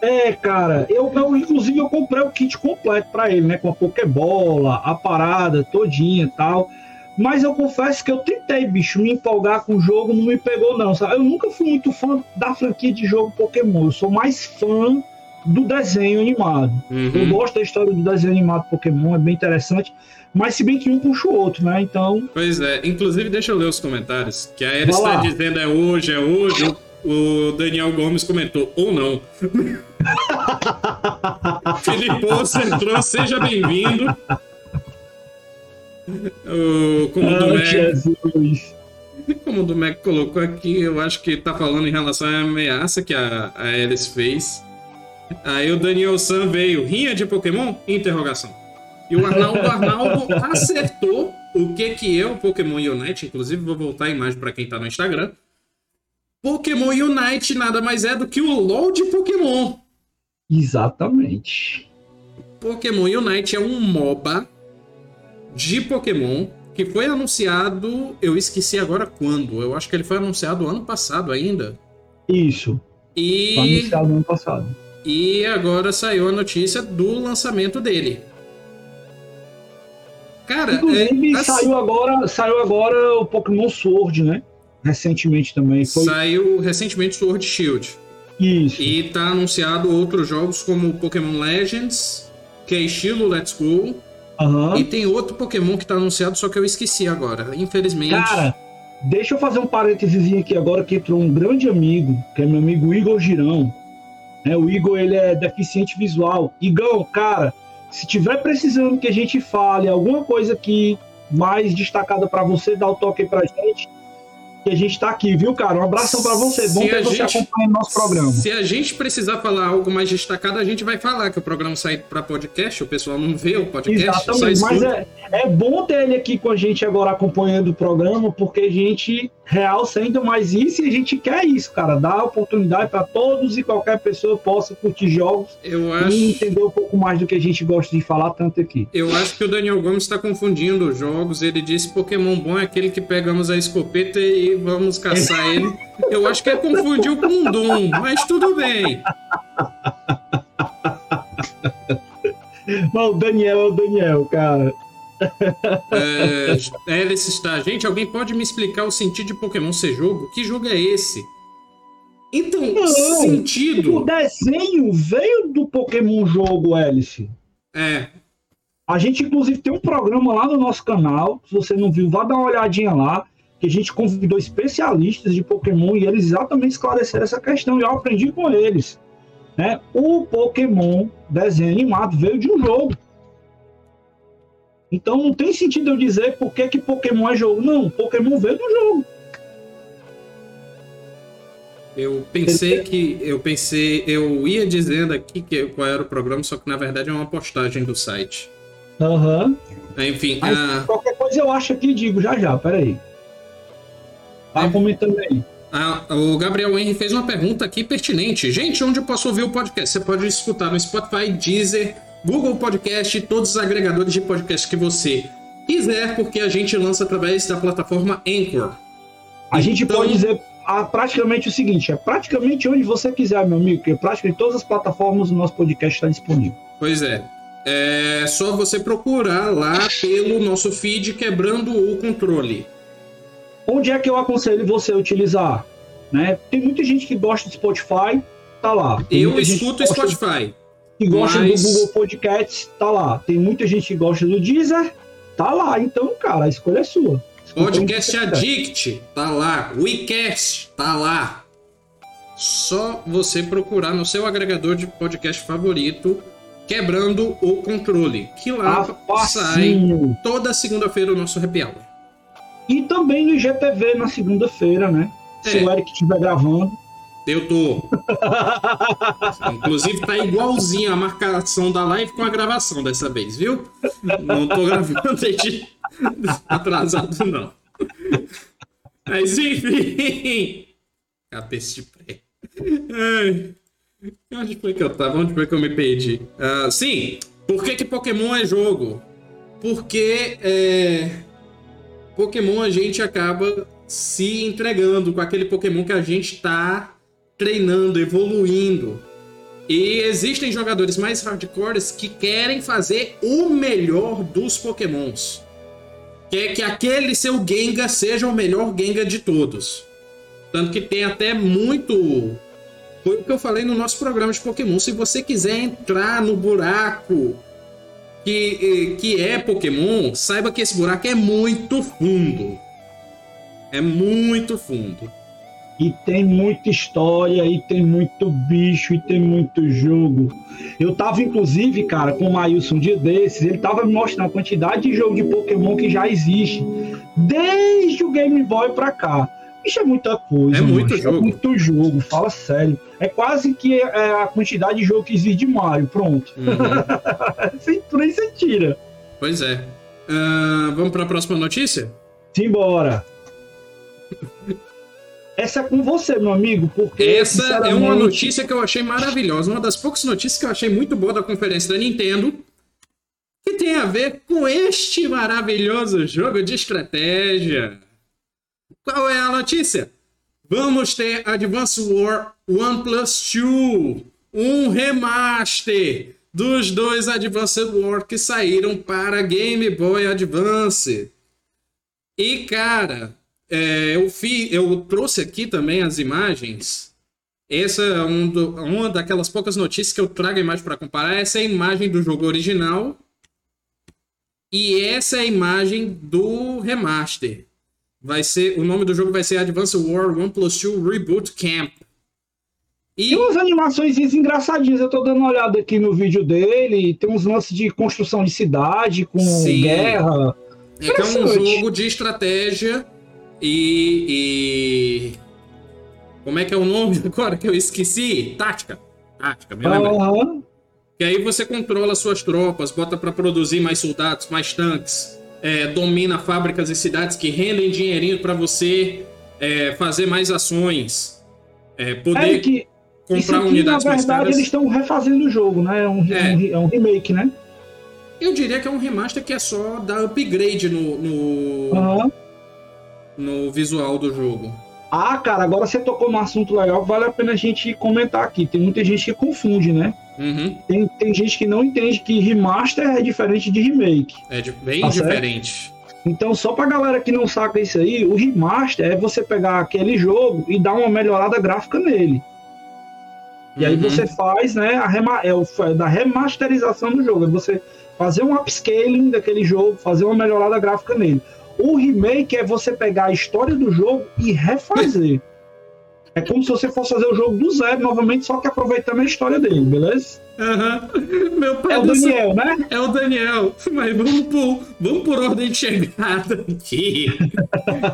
É, cara, eu, eu inclusive eu comprei o kit completo pra ele, né, com a Pokébola, a parada todinha e tal. Mas eu confesso que eu tentei, bicho, me empolgar com o jogo, não me pegou não, sabe? Eu nunca fui muito fã da franquia de jogo Pokémon, eu sou mais fã do desenho animado. Eu Uhum. gosto da história do desenho animado Pokémon, é bem interessante. Mas se bem que um puxa o outro, né? Então, Pois é, inclusive deixa eu ler os comentários. Que a Vai está dizendo é hoje, é hoje. O Daniel Gomes comentou, ou não. *laughs* Felipe Poço entrou, seja bem-vindo. O, como o do Jesus. Como o Mac colocou aqui, eu acho que tá falando em relação à ameaça que a, a Alice fez. Aí o Daniel San veio, rinha de Pokémon? Interrogação. E o Arnaldo Arnaldo acertou o que que é o Pokémon Unite. Inclusive, vou voltar a imagem para quem tá no Instagram. Pokémon Unite nada mais é do que o LoL de Pokémon. Exatamente. Pokémon Unite é um MOBA de Pokémon que foi anunciado, eu esqueci agora quando. Eu acho que ele foi anunciado ano passado ainda. Isso. E foi anunciado ano passado. E agora saiu a notícia do lançamento dele. Cara, Inclusive, é, assim... saiu agora, saiu agora o Pokémon Sword, né? Recentemente também. Foi... Saiu recentemente Sword Shield. Isso. E tá anunciado outros jogos como Pokémon Legends, que é estilo Let's Go. Uhum. E tem outro Pokémon que tá anunciado, só que eu esqueci agora. Infelizmente. Cara, deixa eu fazer um parênteses aqui agora que entrou um grande amigo, que é meu amigo Igor Girão. É, o Igor ele é deficiente visual. Igão, cara, se tiver precisando que a gente fale alguma coisa aqui mais destacada para você, dá o toque aí pra gente que a gente está aqui, viu, cara? Um abração para você. Bom ter você acompanhando nosso programa. Se a gente precisar falar algo mais destacado, a gente vai falar que o programa sai para podcast, o pessoal não vê o podcast. Exatamente, mas é, é bom ter ele aqui com a gente agora acompanhando o programa, porque a gente realça ainda mais isso e a gente quer isso, cara. Dar oportunidade para todos e qualquer pessoa possa curtir jogos eu acho... e entender um pouco mais do que a gente gosta de falar tanto aqui. Eu acho que o Daniel Gomes está confundindo os jogos. Ele disse Pokémon bom é aquele que pegamos a escopeta e vamos caçar ele. *laughs* Eu acho que ele confundiu com um Doom, mas tudo bem. Mas o Daniel é o Daniel, cara. É, Alice está. Gente, alguém pode me explicar o sentido de Pokémon ser jogo? Que jogo é esse? Então, Não, sentido. O desenho veio do Pokémon jogo, Alice. É. A gente, inclusive, tem um programa lá no nosso canal. Se você não viu, vá dar uma olhadinha lá. Que a gente convidou especialistas de Pokémon e eles exatamente esclareceram essa questão. E eu aprendi com eles. Né? O Pokémon desenho animado veio de um jogo. Então não tem sentido eu dizer por que, que Pokémon é jogo. Não, Pokémon veio do jogo. Eu pensei que. Eu pensei. Eu ia dizendo aqui que, qual era o programa, só que na verdade é uma postagem do site. Aham. Uhum. Enfim. Mas, a... Qualquer coisa eu acho aqui digo já já, peraí. Tá é. comentando aí. Ah, o Gabriel Henry fez uma pergunta aqui pertinente. Gente, onde eu posso ouvir o podcast? Você pode escutar no Spotify, Deezer, Google Podcast, todos os agregadores de podcast que você quiser, porque a gente lança através da plataforma Anchor. A então... gente pode dizer ah, praticamente o seguinte: é praticamente onde você quiser, meu amigo, porque praticamente todas as plataformas do nosso podcast está disponível. Pois é. É só você procurar lá pelo nosso feed quebrando o controle. Onde é que eu aconselho você a utilizar? Né? Tem muita gente que gosta de Spotify, tá lá. Tem eu escuto Spotify que gosta Mas... do Google Podcast, tá lá. Tem muita gente que gosta do Deezer, tá lá. Então, cara, a escolha é sua. Podcast Addict, tá lá. WeCast, tá lá. Só você procurar no seu agregador de podcast favorito, quebrando o controle. Que lá ah, sai toda segunda-feira o nosso happy hour. E também no IGTV na segunda-feira, né? É. Se o Eric estiver gravando. Eu tô. Inclusive tá igualzinho a marcação da live com a gravação dessa vez, viu? Não tô gravando desde atrasado, não. Mas enfim. Cabeça de pré. Onde foi que eu tava? Onde foi que eu me perdi? Uh, sim, por que, que Pokémon é jogo? Porque é... Pokémon a gente acaba se entregando com aquele Pokémon que a gente tá treinando, evoluindo. E existem jogadores mais hardcores que querem fazer o melhor dos Pokémons. Quer que aquele seu Gengar seja o melhor Gengar de todos. Tanto que tem até muito. Foi o que eu falei no nosso programa de Pokémon. Se você quiser entrar no buraco que, que é Pokémon, saiba que esse buraco é muito fundo. É muito fundo. E tem muita história, e tem muito bicho, e tem muito jogo. Eu tava, inclusive, cara, com o Maílson um dia desses, ele tava me mostrando a quantidade de jogo de Pokémon que já existe. Desde o Game Boy pra cá. Isso é muita coisa. É muito jogo. É muito jogo, fala sério. É quase que é a quantidade de jogo que existe de Mario, pronto. Uhum. *laughs* Sem, você tira. Pois é. Uh, vamos para a próxima notícia? Simbora. Essa é com você, meu amigo, porque. Essa é uma notícia que eu achei maravilhosa. Uma das poucas notícias que eu achei muito boa da conferência da Nintendo. Que tem a ver com este maravilhoso jogo de estratégia. Qual é a notícia? Vamos ter Advance War One Plus 2, um remaster dos dois Advance War que saíram para Game Boy Advance. E cara, é, eu, fi, eu trouxe aqui também as imagens. Essa é um do, uma daquelas poucas notícias que eu trago a imagem para comparar. Essa é a imagem do jogo original. E essa é a imagem do remaster. Vai ser, o nome do jogo vai ser Advance War 1 Plus 2 Reboot Camp. E... Tem umas animações engraçadinhas, eu tô dando uma olhada aqui no vídeo dele, tem uns lances de construção de cidade com Sim. guerra. É é um jogo de estratégia e, e, Como é que é o nome *laughs* agora que eu esqueci? Tática. Tática, me lembra? Uhum. Que aí você controla suas tropas, bota para produzir mais soldados, mais tanques, é, domina fábricas e cidades que rendem dinheirinho para você é, fazer mais ações, é, poder é que, comprar aqui, unidades na verdade, eles estão refazendo o jogo, né? É um, é. é um remake, né? Eu diria que é um remaster que é só dar upgrade no, no, uhum. No visual do jogo. Ah, cara, agora você tocou num assunto legal, vale a pena a gente comentar aqui. Tem muita gente que confunde, né? Uhum. Tem, tem gente que não entende que remaster é diferente de remake. É bem tá diferente. Certo? Então, só pra galera que não saca isso aí, o remaster é você pegar aquele jogo e dar uma melhorada gráfica nele. E uhum. aí você faz, né, a rema, é o, é da remasterização do jogo. É você fazer um upscaling daquele jogo, fazer uma melhorada gráfica nele. O remake é você pegar a história do jogo e refazer. É como se você fosse fazer o jogo do zero novamente, só que aproveitando a história dele, beleza? Uhum. Meu pai é o Daniel, céu. né? É o Daniel. Mas vamos por, vamos por ordem de chegada aqui.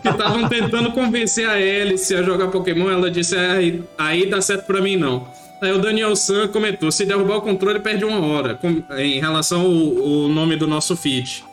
que estavam tentando convencer a Alice a jogar Pokémon. Ela disse: aí, aí dá certo pra mim não. Aí o Daniel San comentou: se derrubar o controle, perde uma hora. Com, em relação ao, ao, nome do nosso feed.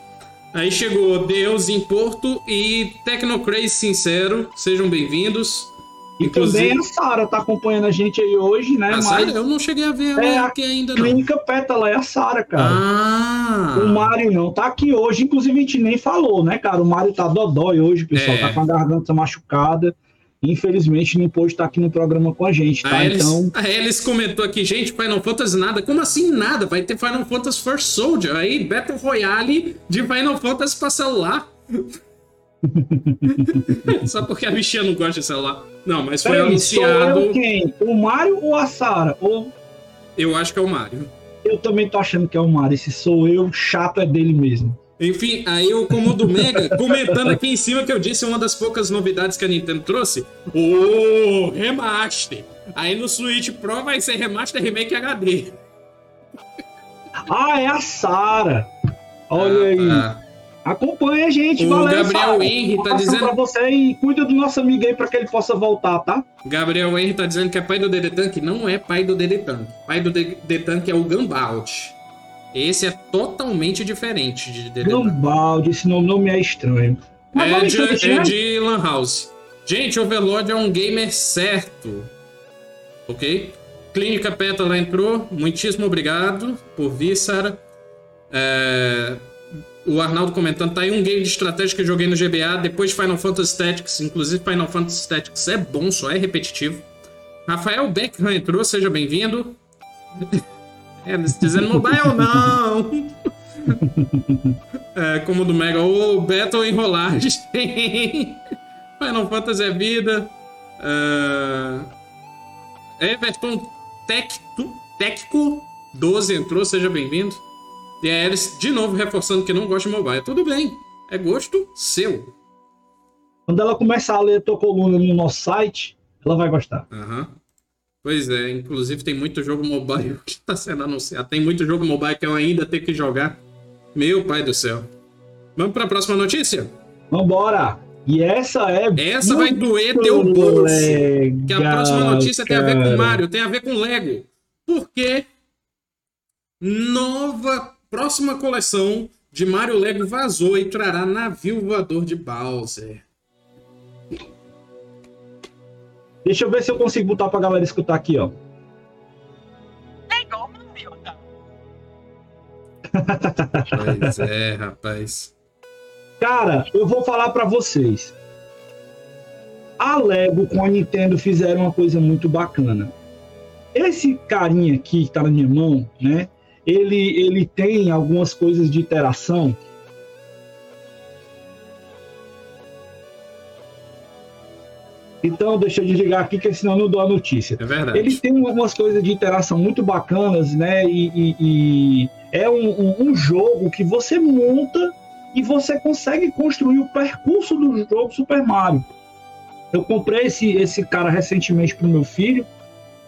Aí chegou Deus em Porto e Tecnocrazy Sincero. Sejam bem-vindos. E Inclusive... também a Sara tá acompanhando a gente aí hoje, né? A Mas... eu não cheguei a ver ela é aqui ainda não. Clínica Pétala é a Sara, cara. Ah. O Mário não tá aqui hoje, inclusive a gente nem falou, né, cara? O Mário tá dodói hoje, pessoal, é. tá com a garganta machucada. Infelizmente não pôde estar aqui no programa com a gente, tá? A Elis, então. A Elis comentou aqui, gente, Final Fantasy nada. Como assim nada? Vai ter Final Fantasy First Soldier aí, Battle Royale de Final Fantasy pra celular. *laughs* Só porque a bichinha não gosta de celular. Não, mas foi Peraí, anunciado. Quem? O Mario ou a Sara? Ou... Eu acho que é o Mario. Eu também tô achando que é o Mario. Se sou eu, chato é dele mesmo. Enfim, aí o Comodo Mega *laughs* comentando aqui em cima que eu disse uma das poucas novidades que a Nintendo trouxe: o remaster. Aí no Switch Pro vai ser remaster remake HD. Ah, é a Sara. Olha ah, aí. Tá. Acompanha a gente, o valeu. Gabriel Henry tá dizendo pra você e cuida do nosso amigo aí para que ele possa voltar, tá? Gabriel Henry tá dizendo que é pai do Dedetank, não é pai do Dedetank. Pai do Dedetank é o Gambalt. Esse é totalmente diferente de Dedetank. Gambalt, esse nome não me é estranho. Mas é de, é de Lan House. Gente, Overlord é um gamer certo. Ok? Clínica Pétala entrou. Muitíssimo obrigado por vir, Sara. É o Arnaldo comentando, tá aí um game de estratégia que eu joguei no GBA, depois de Final Fantasy Tactics, inclusive Final Fantasy Tactics é bom, só é repetitivo. Rafael Beckham entrou, seja bem-vindo. É, dizendo mobile não. *laughs* é, como do Mega, o Battle enrolagem. Final Fantasy é vida. Uh... Everton Tecco 12 entrou, seja bem-vindo. E a Alice, de novo, reforçando que não gosta de mobile. Tudo bem, é gosto seu. Quando ela começar a ler a tua coluna no nosso site, Ela vai gostar. Aham. Pois é, inclusive tem muito jogo mobile *laughs* que está sendo anunciado. Tem muito jogo mobile que eu ainda tenho que jogar. Meu pai do céu. Vamos para a próxima notícia? Vambora! E essa é. Essa vai doer teu bolso. Legal, que a próxima notícia cara. tem a ver com Mario, tem a ver com Lego. Porque nova próxima coleção de Mario Lego vazou e trará navio voador de Bowser. Deixa eu ver se eu consigo botar pra galera escutar aqui, ó. Legal, Mario. pois é, rapaz. Cara, eu vou falar para vocês. A Lego com a Nintendo fizeram uma coisa muito bacana. Esse carinha aqui que tá na minha mão, né? Ele, ele tem algumas coisas de interação Então, deixa eu desligar aqui, que senão eu não dou a notícia. É verdade. Ele tem algumas coisas de interação muito bacanas, né? E, e, e é um, um, um, jogo que você monta e você consegue construir o percurso do jogo Super Mario. Eu comprei esse, esse cara recentemente para o meu filho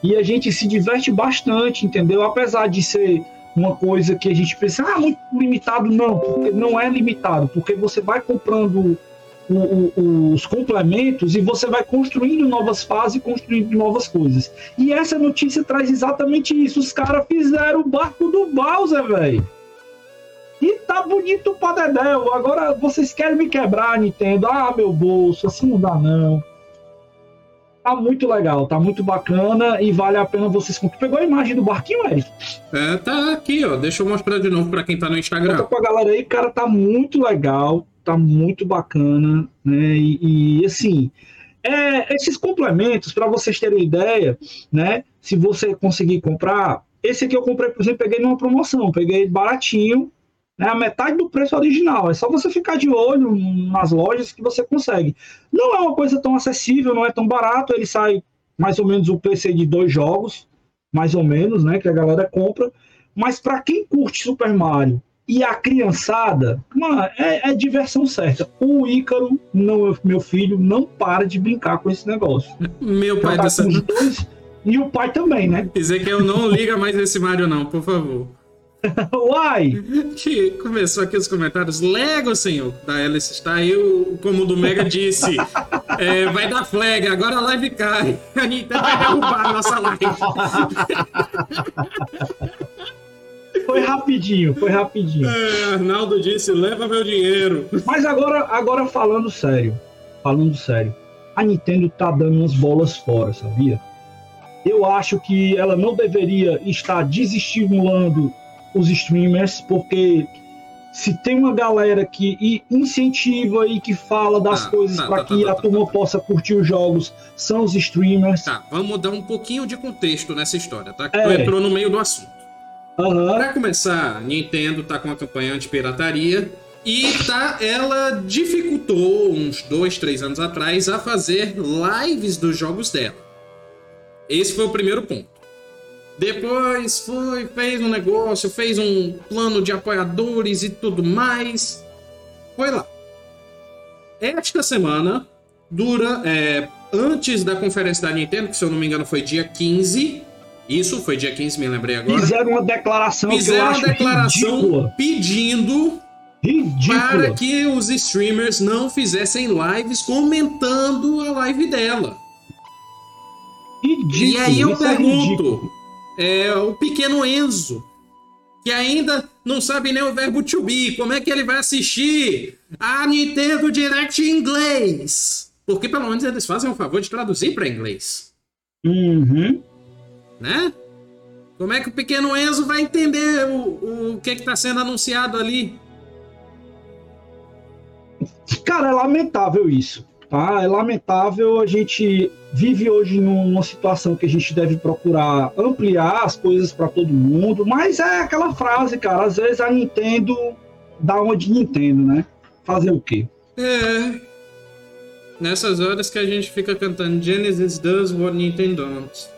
e a gente se diverte bastante, entendeu? Apesar de ser uma coisa que a gente pensa, ah, muito limitado, não, porque não é limitado, porque você vai comprando o, o, os complementos e você vai construindo novas fases, construindo novas coisas. E essa notícia traz exatamente isso. Os caras fizeram o barco do Bowser, velho. E tá bonito pra Dedéu. Agora vocês querem me quebrar, Nintendo? Ah, meu bolso, assim não dá não. Tá muito legal, tá muito bacana e vale a pena vocês. Pegou a imagem do barquinho, Eric? É, tá aqui, ó. Deixa eu mostrar de novo pra quem tá no Instagram. Conta pra galera aí, cara, tá muito legal, tá muito bacana, né? E, e assim, é, esses complementos, para vocês terem ideia, né? Se você conseguir comprar, esse aqui eu comprei, por exemplo, peguei numa promoção, peguei baratinho, né, a metade do preço original. É só você ficar de olho nas lojas que você consegue. Não é uma coisa tão acessível, não é tão barato. Ele sai mais ou menos o PC de dois jogos, mais ou menos, né, que a galera compra. Mas para quem curte Super Mario e a criançada, mano, é, é, diversão certa. O Ícaro, não, meu filho, não para de brincar com esse negócio. Meu pai tá do céu. E o pai também, né? Dizer que eu não *laughs* liga mais esse Mario, não, por favor. Uai! Que começou aqui os comentários. Lego, senhor, da Alice está aí, como o do Mega disse. *laughs* É, vai dar flag, agora a live cai. A *laughs* Nintendo vai derrubar a nossa live. Foi rapidinho, foi rapidinho. É, Arnaldo disse: leva meu dinheiro. Mas agora, agora falando sério, falando sério, a Nintendo tá dando umas bolas fora, sabia? Eu acho que ela não deveria estar desestimulando os streamers, porque se tem uma galera que incentiva e que fala das tá, coisas tá, para tá, que tá, a tá, turma tá. possa curtir os jogos, são os streamers. Tá, vamos dar um pouquinho de contexto nessa história, tá? Que é. tu entrou no meio do assunto. Uhum. Para começar, Nintendo tá com a campanha anti-pirataria e tá, ela dificultou uns dois, três anos atrás a fazer lives dos jogos dela. Esse foi o primeiro ponto. Depois foi, fez um negócio, fez um plano de apoiadores e tudo mais. Foi lá. Esta semana, dura é, antes da conferência da Nintendo, que se eu não me engano foi dia 15. Isso, foi dia 15, me lembrei agora. Fizeram uma declaração Fizeram uma declaração ridícula. pedindo Ridícula. para que os streamers não fizessem lives comentando a live dela. Ridículo. E aí eu é pergunto, é, o pequeno Enzo, que ainda não sabe nem o verbo to be. Como é que ele vai assistir a Nintendo Direct em inglês? Porque pelo menos eles fazem o favor de traduzir para inglês. Uhum. Né? Como é que o pequeno Enzo vai entender o, o que está sendo anunciado ali? Cara, é lamentável isso. Tá? É lamentável a gente vive hoje numa situação que a gente deve procurar ampliar as coisas para todo mundo, mas é aquela frase, cara, às vezes a Nintendo dá uma de Nintendo, né? Fazer o quê? É. Nessas horas que a gente fica cantando Genesis does what Nintendo don't.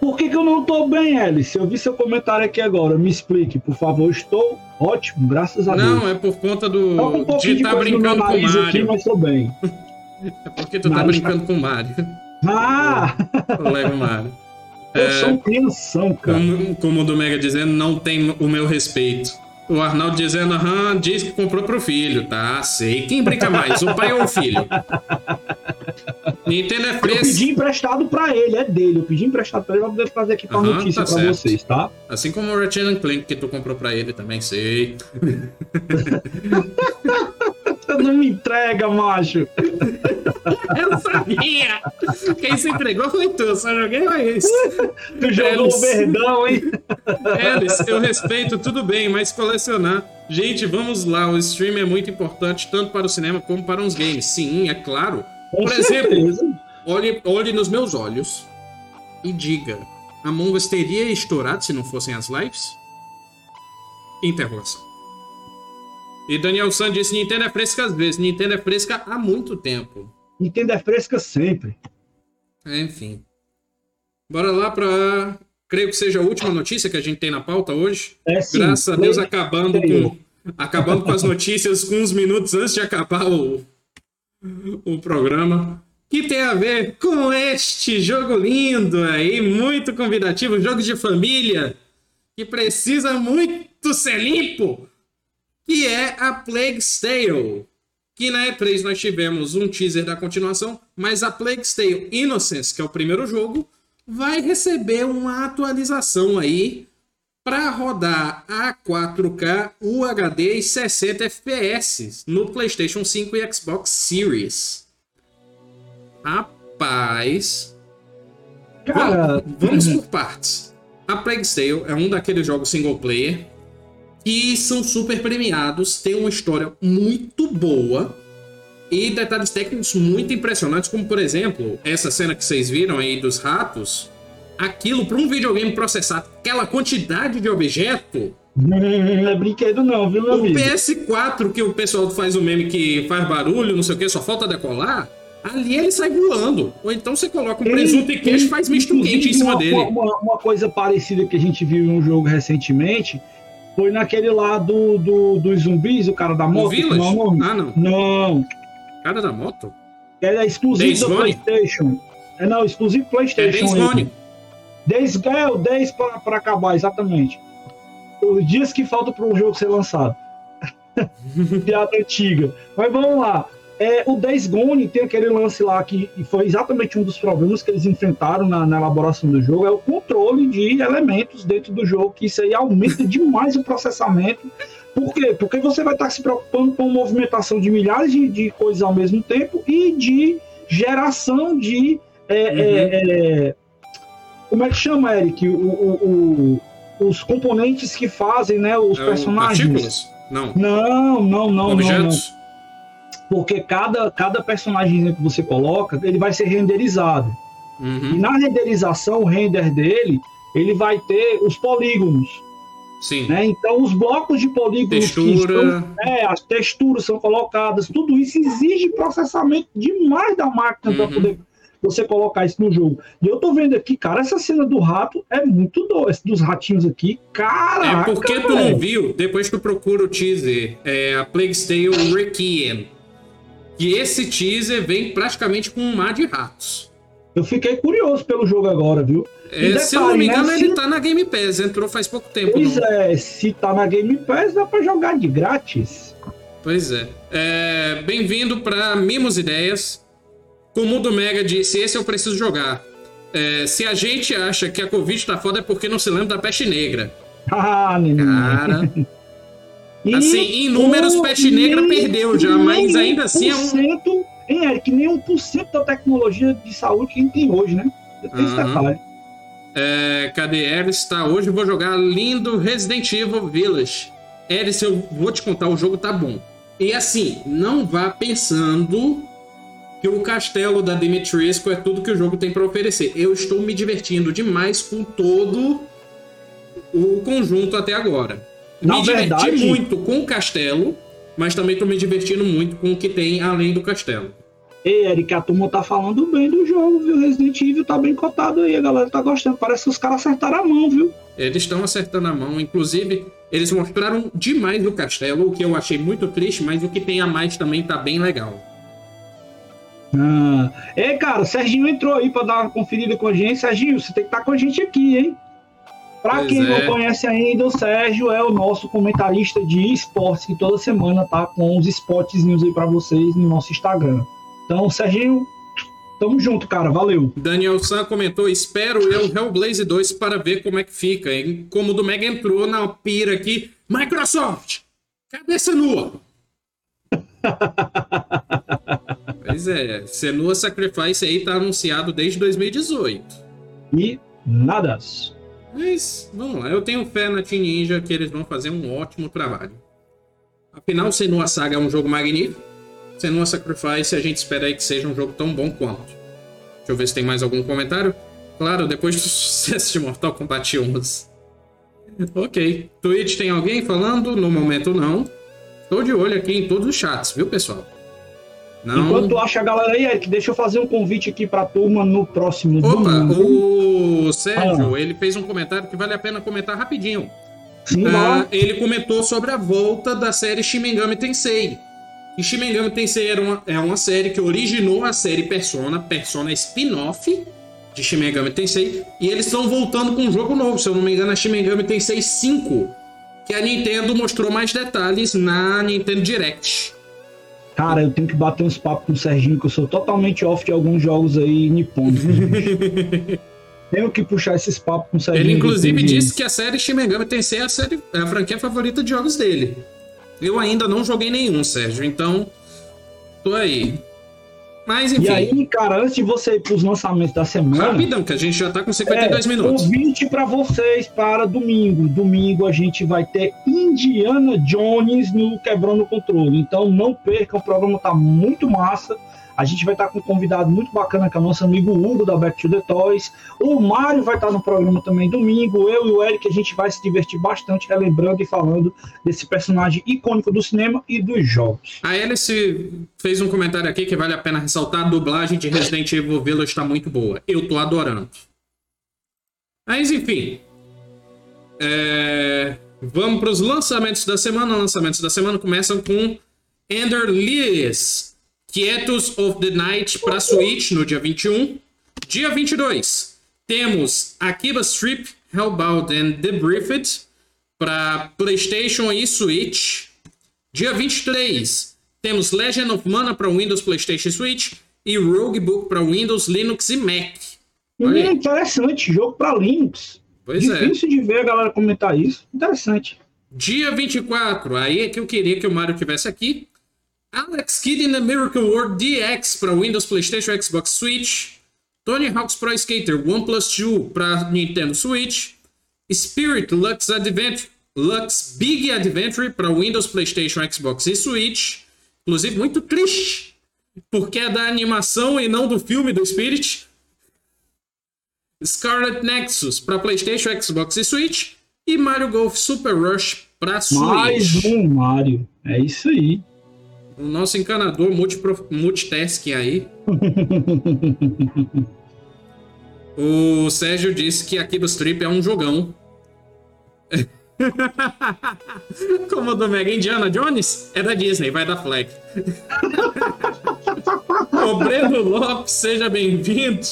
Por que, que eu não tô bem, Alice? Eu vi seu comentário aqui agora. Me explique, por favor. Estou ótimo, graças a Deus. Não, é por conta do. Tá um de estar *laughs* tá brincando com o Mario. Aqui, mas tô bem. É porque tu tá brincando tá... com o Mario. Ah! Lego Mario. Eu é, sou crianção, cara. Como, como o do Mega dizendo, não tem o meu respeito. O Arnaldo dizendo, aham, diz que comprou pro filho, tá? Sei. Quem brinca mais, o pai ou o filho? *laughs* Nintendo é fresco. Eu pedi emprestado pra ele, é dele. Eu pedi emprestado pra ele pra poder fazer aqui pra uhum, notícia tá pra certo. vocês, tá? Assim como o Ratchet Clank que tu comprou pra ele também, sei. *laughs* não me entrega, macho. *laughs* Eu sabia. Quem se entregou foi tu, só joguei isso. Tu jogou o verdão, hein? Elis, eu respeito, tudo bem, mas colecionar. Gente, vamos lá, o stream é muito importante, tanto para o cinema como para os games. Sim, é claro. Por exemplo, olhe, olhe nos meus olhos e diga: Among Us teria estourado se não fossem as lives? Interrogação. E Daniel San disse: Nintendo é fresca às vezes. Nintendo é fresca há muito tempo. Nintendo é fresca sempre. Enfim. Bora lá para. Creio que seja a última notícia que a gente tem na pauta hoje. É, sim. Graças a Deus, acabando com, acabando com as notícias com uns minutos antes de acabar o, o programa. Que tem a ver com este jogo lindo aí, muito convidativo, jogo de família, que precisa muito ser limpo que é a Plague's Tale. Que na E3 nós tivemos um teaser da continuação, mas a Plague's Tale Innocence, que é o primeiro jogo, vai receber uma atualização aí para rodar a 4K UHD e 60 FPS no PlayStation 5 e Xbox Series. Rapaz. Cara... Vamos, vamos por partes. A Plague's Tale é um daqueles jogos single player que são super premiados, tem uma história muito boa e detalhes técnicos muito impressionantes, como por exemplo, essa cena que vocês viram aí dos ratos. Aquilo para um videogame processar aquela quantidade de objeto. Não é brinquedo, não, viu, meu O amigo? PS4, que o pessoal faz o meme que faz barulho, não sei o que, só falta decolar. Ali ele sai voando. Ou então você coloca um presunto e queijo e faz misto quente em cima uma, dele. Uma, uma, coisa parecida que a gente viu em um jogo recentemente foi naquele lá do, do, dos zumbis, o cara da moto. O Não, não. Ah, não. Não. Cara da moto? Ele é exclusivo do PlayStation. É, não, exclusivo PlayStation. É Days Gone. Days, é, o 10 pra, pra acabar, exatamente. Os dias que faltam para o jogo ser lançado. *laughs* Piada antiga. Mas vamos lá. É, o Days Gone tem aquele lance lá que foi exatamente um dos problemas que eles enfrentaram na, na, elaboração do jogo, é o controle de elementos dentro do jogo, que isso aí aumenta *laughs* demais o processamento. Por quê? Porque você vai estar se preocupando com movimentação de milhares de, de coisas ao mesmo tempo e de geração de. É, uhum. é, é como é que chama, Eric? O, o, o, os componentes que fazem né, os é personagens. Não. Não, não, não. Objetos? Não, não porque cada, cada personagem que você coloca, ele vai ser renderizado. Uhum. E na renderização, o render dele, ele vai ter os polígonos. Sim. Né? Então, os blocos de polígonos Textura. que estão, é, as texturas são colocadas, tudo isso exige processamento demais da máquina uhum. para poder você colocar isso no jogo. E eu tô vendo aqui, cara, essa cena do rato é muito doce, dos ratinhos aqui, caraca. É porque tu não viu, depois tu procura o teaser, é a Plague Tale Requiem que esse teaser vem praticamente com um mar de ratos. Eu fiquei curioso pelo jogo agora, viu? É, detalhe, se eu não me né, engano, né, ele se... tá na Game Pass, entrou faz pouco tempo. Pois não. é, se tá na Game Pass, dá pra jogar de grátis. Pois é. é Bem-vindo pra Mimos Ideias. Como o do Mega disse, esse eu preciso jogar. É, se a gente acha que a Covid tá foda é porque não se lembra da peste negra. *laughs* Ah, menino. Cara. assim, em números, Peste Negra perdeu já, mas ainda assim é um. Hein, Eric, nem 1% da tecnologia de saúde que a gente tem hoje, né? Eu tenho uhum. esse detalhe. É, cadê Eris? Tá, hoje eu vou jogar lindo Resident Evil Village. Eris, eu vou te contar, o jogo tá bom. E assim, não vá pensando que o castelo da Dimitrescu é tudo que o jogo tem para oferecer. Eu estou me divertindo demais com todo o conjunto até agora. Na me verdade... diverti muito com o castelo, mas também tô me divertindo muito com o que tem além do castelo. Ei, Eric, a turma tá falando bem do jogo, viu? Resident Evil tá bem cotado aí, a galera tá gostando. Parece que os caras acertaram a mão, viu? Eles estão acertando a mão, inclusive, eles mostraram demais o castelo, o que eu achei muito triste, mas o que tem a mais também tá bem legal. Ah, é, cara, o Serginho entrou aí para dar uma conferida com a gente. Serginho, você tem que estar tá com a gente aqui, hein? Para quem é. não conhece ainda, o Sérgio é o nosso comentarista de esportes que toda semana tá com os spotzinhos aí para vocês no nosso Instagram. Então, Serginho, tamo junto, cara, valeu. Daniel San comentou: espero eu Hellblaze 2 para ver como é que fica. Hein? Como o do Mega entrou na pira aqui, Microsoft, cabeça nua. *laughs* pois é, Senua Sacrifice aí tá anunciado desde 2018. E nada. Mas, vamos lá, eu tenho fé na Team Ninja que eles vão fazer um ótimo trabalho. Afinal, Senua Saga é um jogo magnífico. Senua Sacrifice a gente espera aí que seja um jogo tão bom quanto. Deixa eu ver se tem mais algum comentário. Claro, depois do *laughs* sucesso de Mortal Kombat 11. ok. Twitch tem alguém falando? No momento não. Estou de olho aqui em todos os chats, viu, pessoal? Não... Enquanto acha a galera aí, deixa eu fazer um convite aqui pra turma no próximo Opa, domingo. o Sérgio, ah. ele fez um comentário que vale a pena comentar rapidinho. Sim, uh, ele comentou sobre a volta da série Shimengami Tensei. E Shimengami Tensei era uma, é uma série que originou a série Persona, Persona spin-off de Shimengami Tensei, e eles estão voltando com um jogo novo, se eu não me engano é Shimengami Tensei 5, que a Nintendo mostrou mais detalhes na Nintendo Direct. Cara, eu tenho que bater uns papos com o Serginho, que eu sou totalmente off de alguns jogos aí nipônicos. *laughs* tenho que puxar esses papos com o Serginho. Ele, inclusive, disse que a série Shin Megami Tensei é a, série, é a franquia favorita de jogos dele. Eu ainda não joguei nenhum, Sérgio, então tô aí. Mas enfim. E aí, cara, antes de você ir pros lançamentos da semana. Rapidão, que a gente já tá com 52 é, minutos. Convite para vocês para domingo. Domingo a gente vai ter Indiana Jones no Quebrando o Controle. Então não percam, o programa tá muito massa. A gente vai estar com um convidado muito bacana, que é o nosso amigo Hugo, da Back to the Toys. O Mário vai estar no programa também domingo. Eu e o Eric, a gente vai se divertir bastante relembrando e falando desse personagem icônico do cinema e dos jogos. A Alice fez um comentário aqui que vale a pena ressaltar. A dublagem de Resident Evil Village está muito boa. Eu tô adorando. Mas, enfim. É... Vamos para os lançamentos da semana. Lançamentos da semana começam com Ender Lewis, Quietos of the Night para Switch no dia 21. Dia 22, temos Akiba Strip, Hellbound and The Briefed para PlayStation e Switch. Dia 23, temos Legend of Mana para Windows, PlayStation Switch e Roguebook para Windows, Linux e Mac. Hum, interessante, jogo para Linux. Pois Difícil é. Difícil de ver a galera comentar isso. Interessante. Dia 24, aí é que eu queria que o Mario tivesse aqui. Alex Kidd in the Miracle World DX para Windows, PlayStation, Xbox, Switch. Tony Hawk's Pro Skater 1 Plus 2 para Nintendo Switch. Spirit Lux Adventure, Lux Big Adventure para Windows, PlayStation, Xbox e Switch. Inclusive, muito triste, porque é da animação e não do filme do Spirit. Scarlet Nexus para PlayStation, Xbox e Switch. E Mario Golf Super Rush para Switch. Mais um Mario. É isso aí. O nosso encanador multitasking aí. *laughs* o Sérgio disse que aqui do Strip é um jogão. *laughs* Como o do Mega Indiana Jones? É da Disney, vai da Flag. *laughs* o Breno Lopes, seja bem-vindo.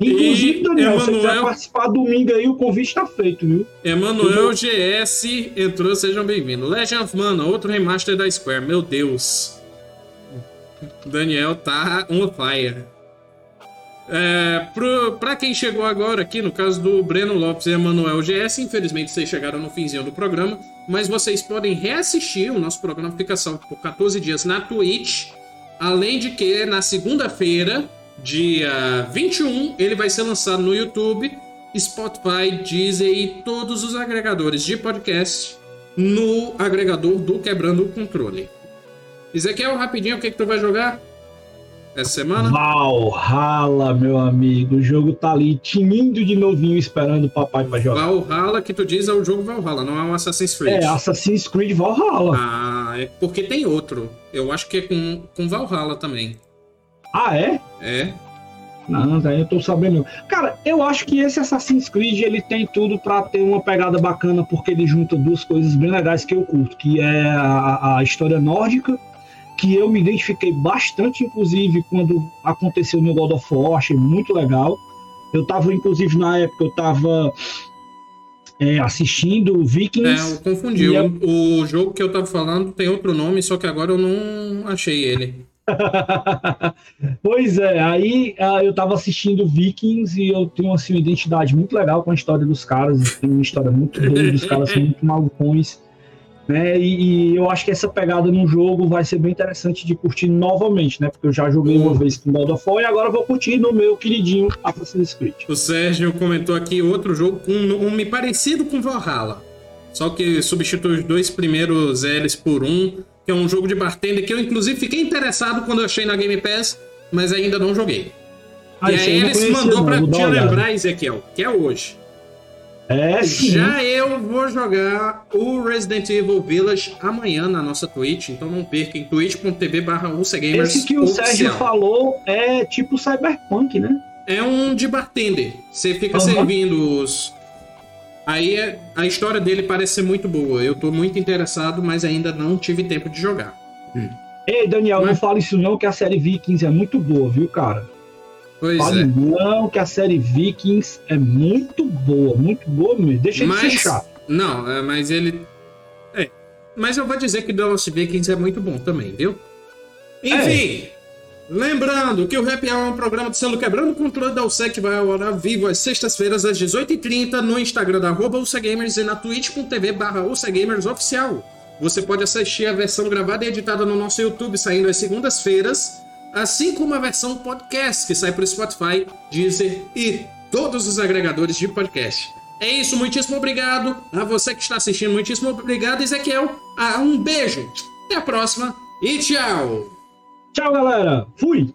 Inclusive, Daniel, Emanuel... se quiser participar domingo aí, o convite tá feito, viu? Emanuel GS entrou, sejam bem-vindos. Legend of Mana, outro remaster da Square, meu Deus. Daniel tá on fire. É, pro, pra quem chegou agora aqui, no caso do Breno Lopes e Emanuel GS, infelizmente vocês chegaram no finzinho do programa, mas vocês podem reassistir, o nosso programa fica salvo por 14 dias na Twitch, além de que na segunda-feira dia 21, ele vai ser lançado no YouTube, Spotify, Deezer e todos os agregadores de podcast no agregador do Quebrando o Controle. Ezequiel, rapidinho, o que, que tu vai jogar essa semana? Valhalla, meu amigo. O jogo tá ali tinindo de novinho esperando o papai pra jogar. Valhalla, que tu diz, é o jogo Valhalla, não é um Assassin's Creed. É, Assassin's Creed Valhalla. Ah, é porque tem outro. Eu acho que é com, com Valhalla também. Ah, é? É. Não, daí eu tô sabendo. Cara, eu acho que esse Assassin's Creed ele tem tudo para ter uma pegada bacana, porque ele junta duas coisas bem legais que eu curto, que é a, a história nórdica que eu me identifiquei bastante, inclusive, quando aconteceu no God of War, achei muito legal. Eu tava, inclusive, na época, eu tava é, assistindo Vikings. É, eu confundi. O, jogo que eu tava falando tem outro nome, só que agora eu não achei ele. *laughs* pois é, aí uh, eu tava assistindo Vikings e eu tenho assim, uma identidade muito legal com a história dos caras. Tem uma história muito boa, os caras são *laughs* muito malucões. Né? E, e, eu acho que essa pegada no jogo vai ser bem interessante de curtir novamente, né? Porque eu já joguei uma vez com God of War e agora vou curtir no meu queridinho Assassin's Creed. O Sérgio comentou aqui outro jogo com um nome parecido com Valhalla. Só que substitui os dois primeiros L's por um, que é um jogo de bartender que eu inclusive fiquei interessado quando eu achei na Game Pass, mas ainda não joguei. Ah, e aí eles mandou pra te lembrar, Ezequiel, que é hoje. É, sim. Já eu vou jogar o Resident Evil Village amanhã na nossa Twitch, então não perca em twitch.tv barra Esse que o oficial. Sérgio falou é tipo Cyberpunk, né? É um de bartender. Você fica uhum. servindo os... Aí é, a história dele parece ser muito boa. Eu tô muito interessado, mas ainda não tive tempo de jogar. Hum. Ei, Daniel, mas... não fale isso não, que a série Vikings é muito boa, viu, cara? Pois Fale é. não que a série Vikings é muito boa, muito boa mesmo. Deixa mas, ele ser chato. Não, é, mas ele. É. Mas eu vou dizer que Lost Vikings é muito bom também, viu? Enfim. É. Lembrando que o Hour é um programa de selo quebrando o controle da UC que vai ao ar vivo às sextas-feiras às 18h30 no Instagram da arroba UCGamers e na twitch.tv barra UCGamers oficial. Você pode assistir a versão gravada e editada no nosso YouTube saindo às segundas-feiras assim como a versão podcast que sai para o Spotify, Deezer e todos os agregadores de podcast. É isso, muitíssimo obrigado a você que está assistindo, muitíssimo obrigado, Ezequiel. Ah, um beijo, até a próxima e tchau! Tchau, galera! Fui!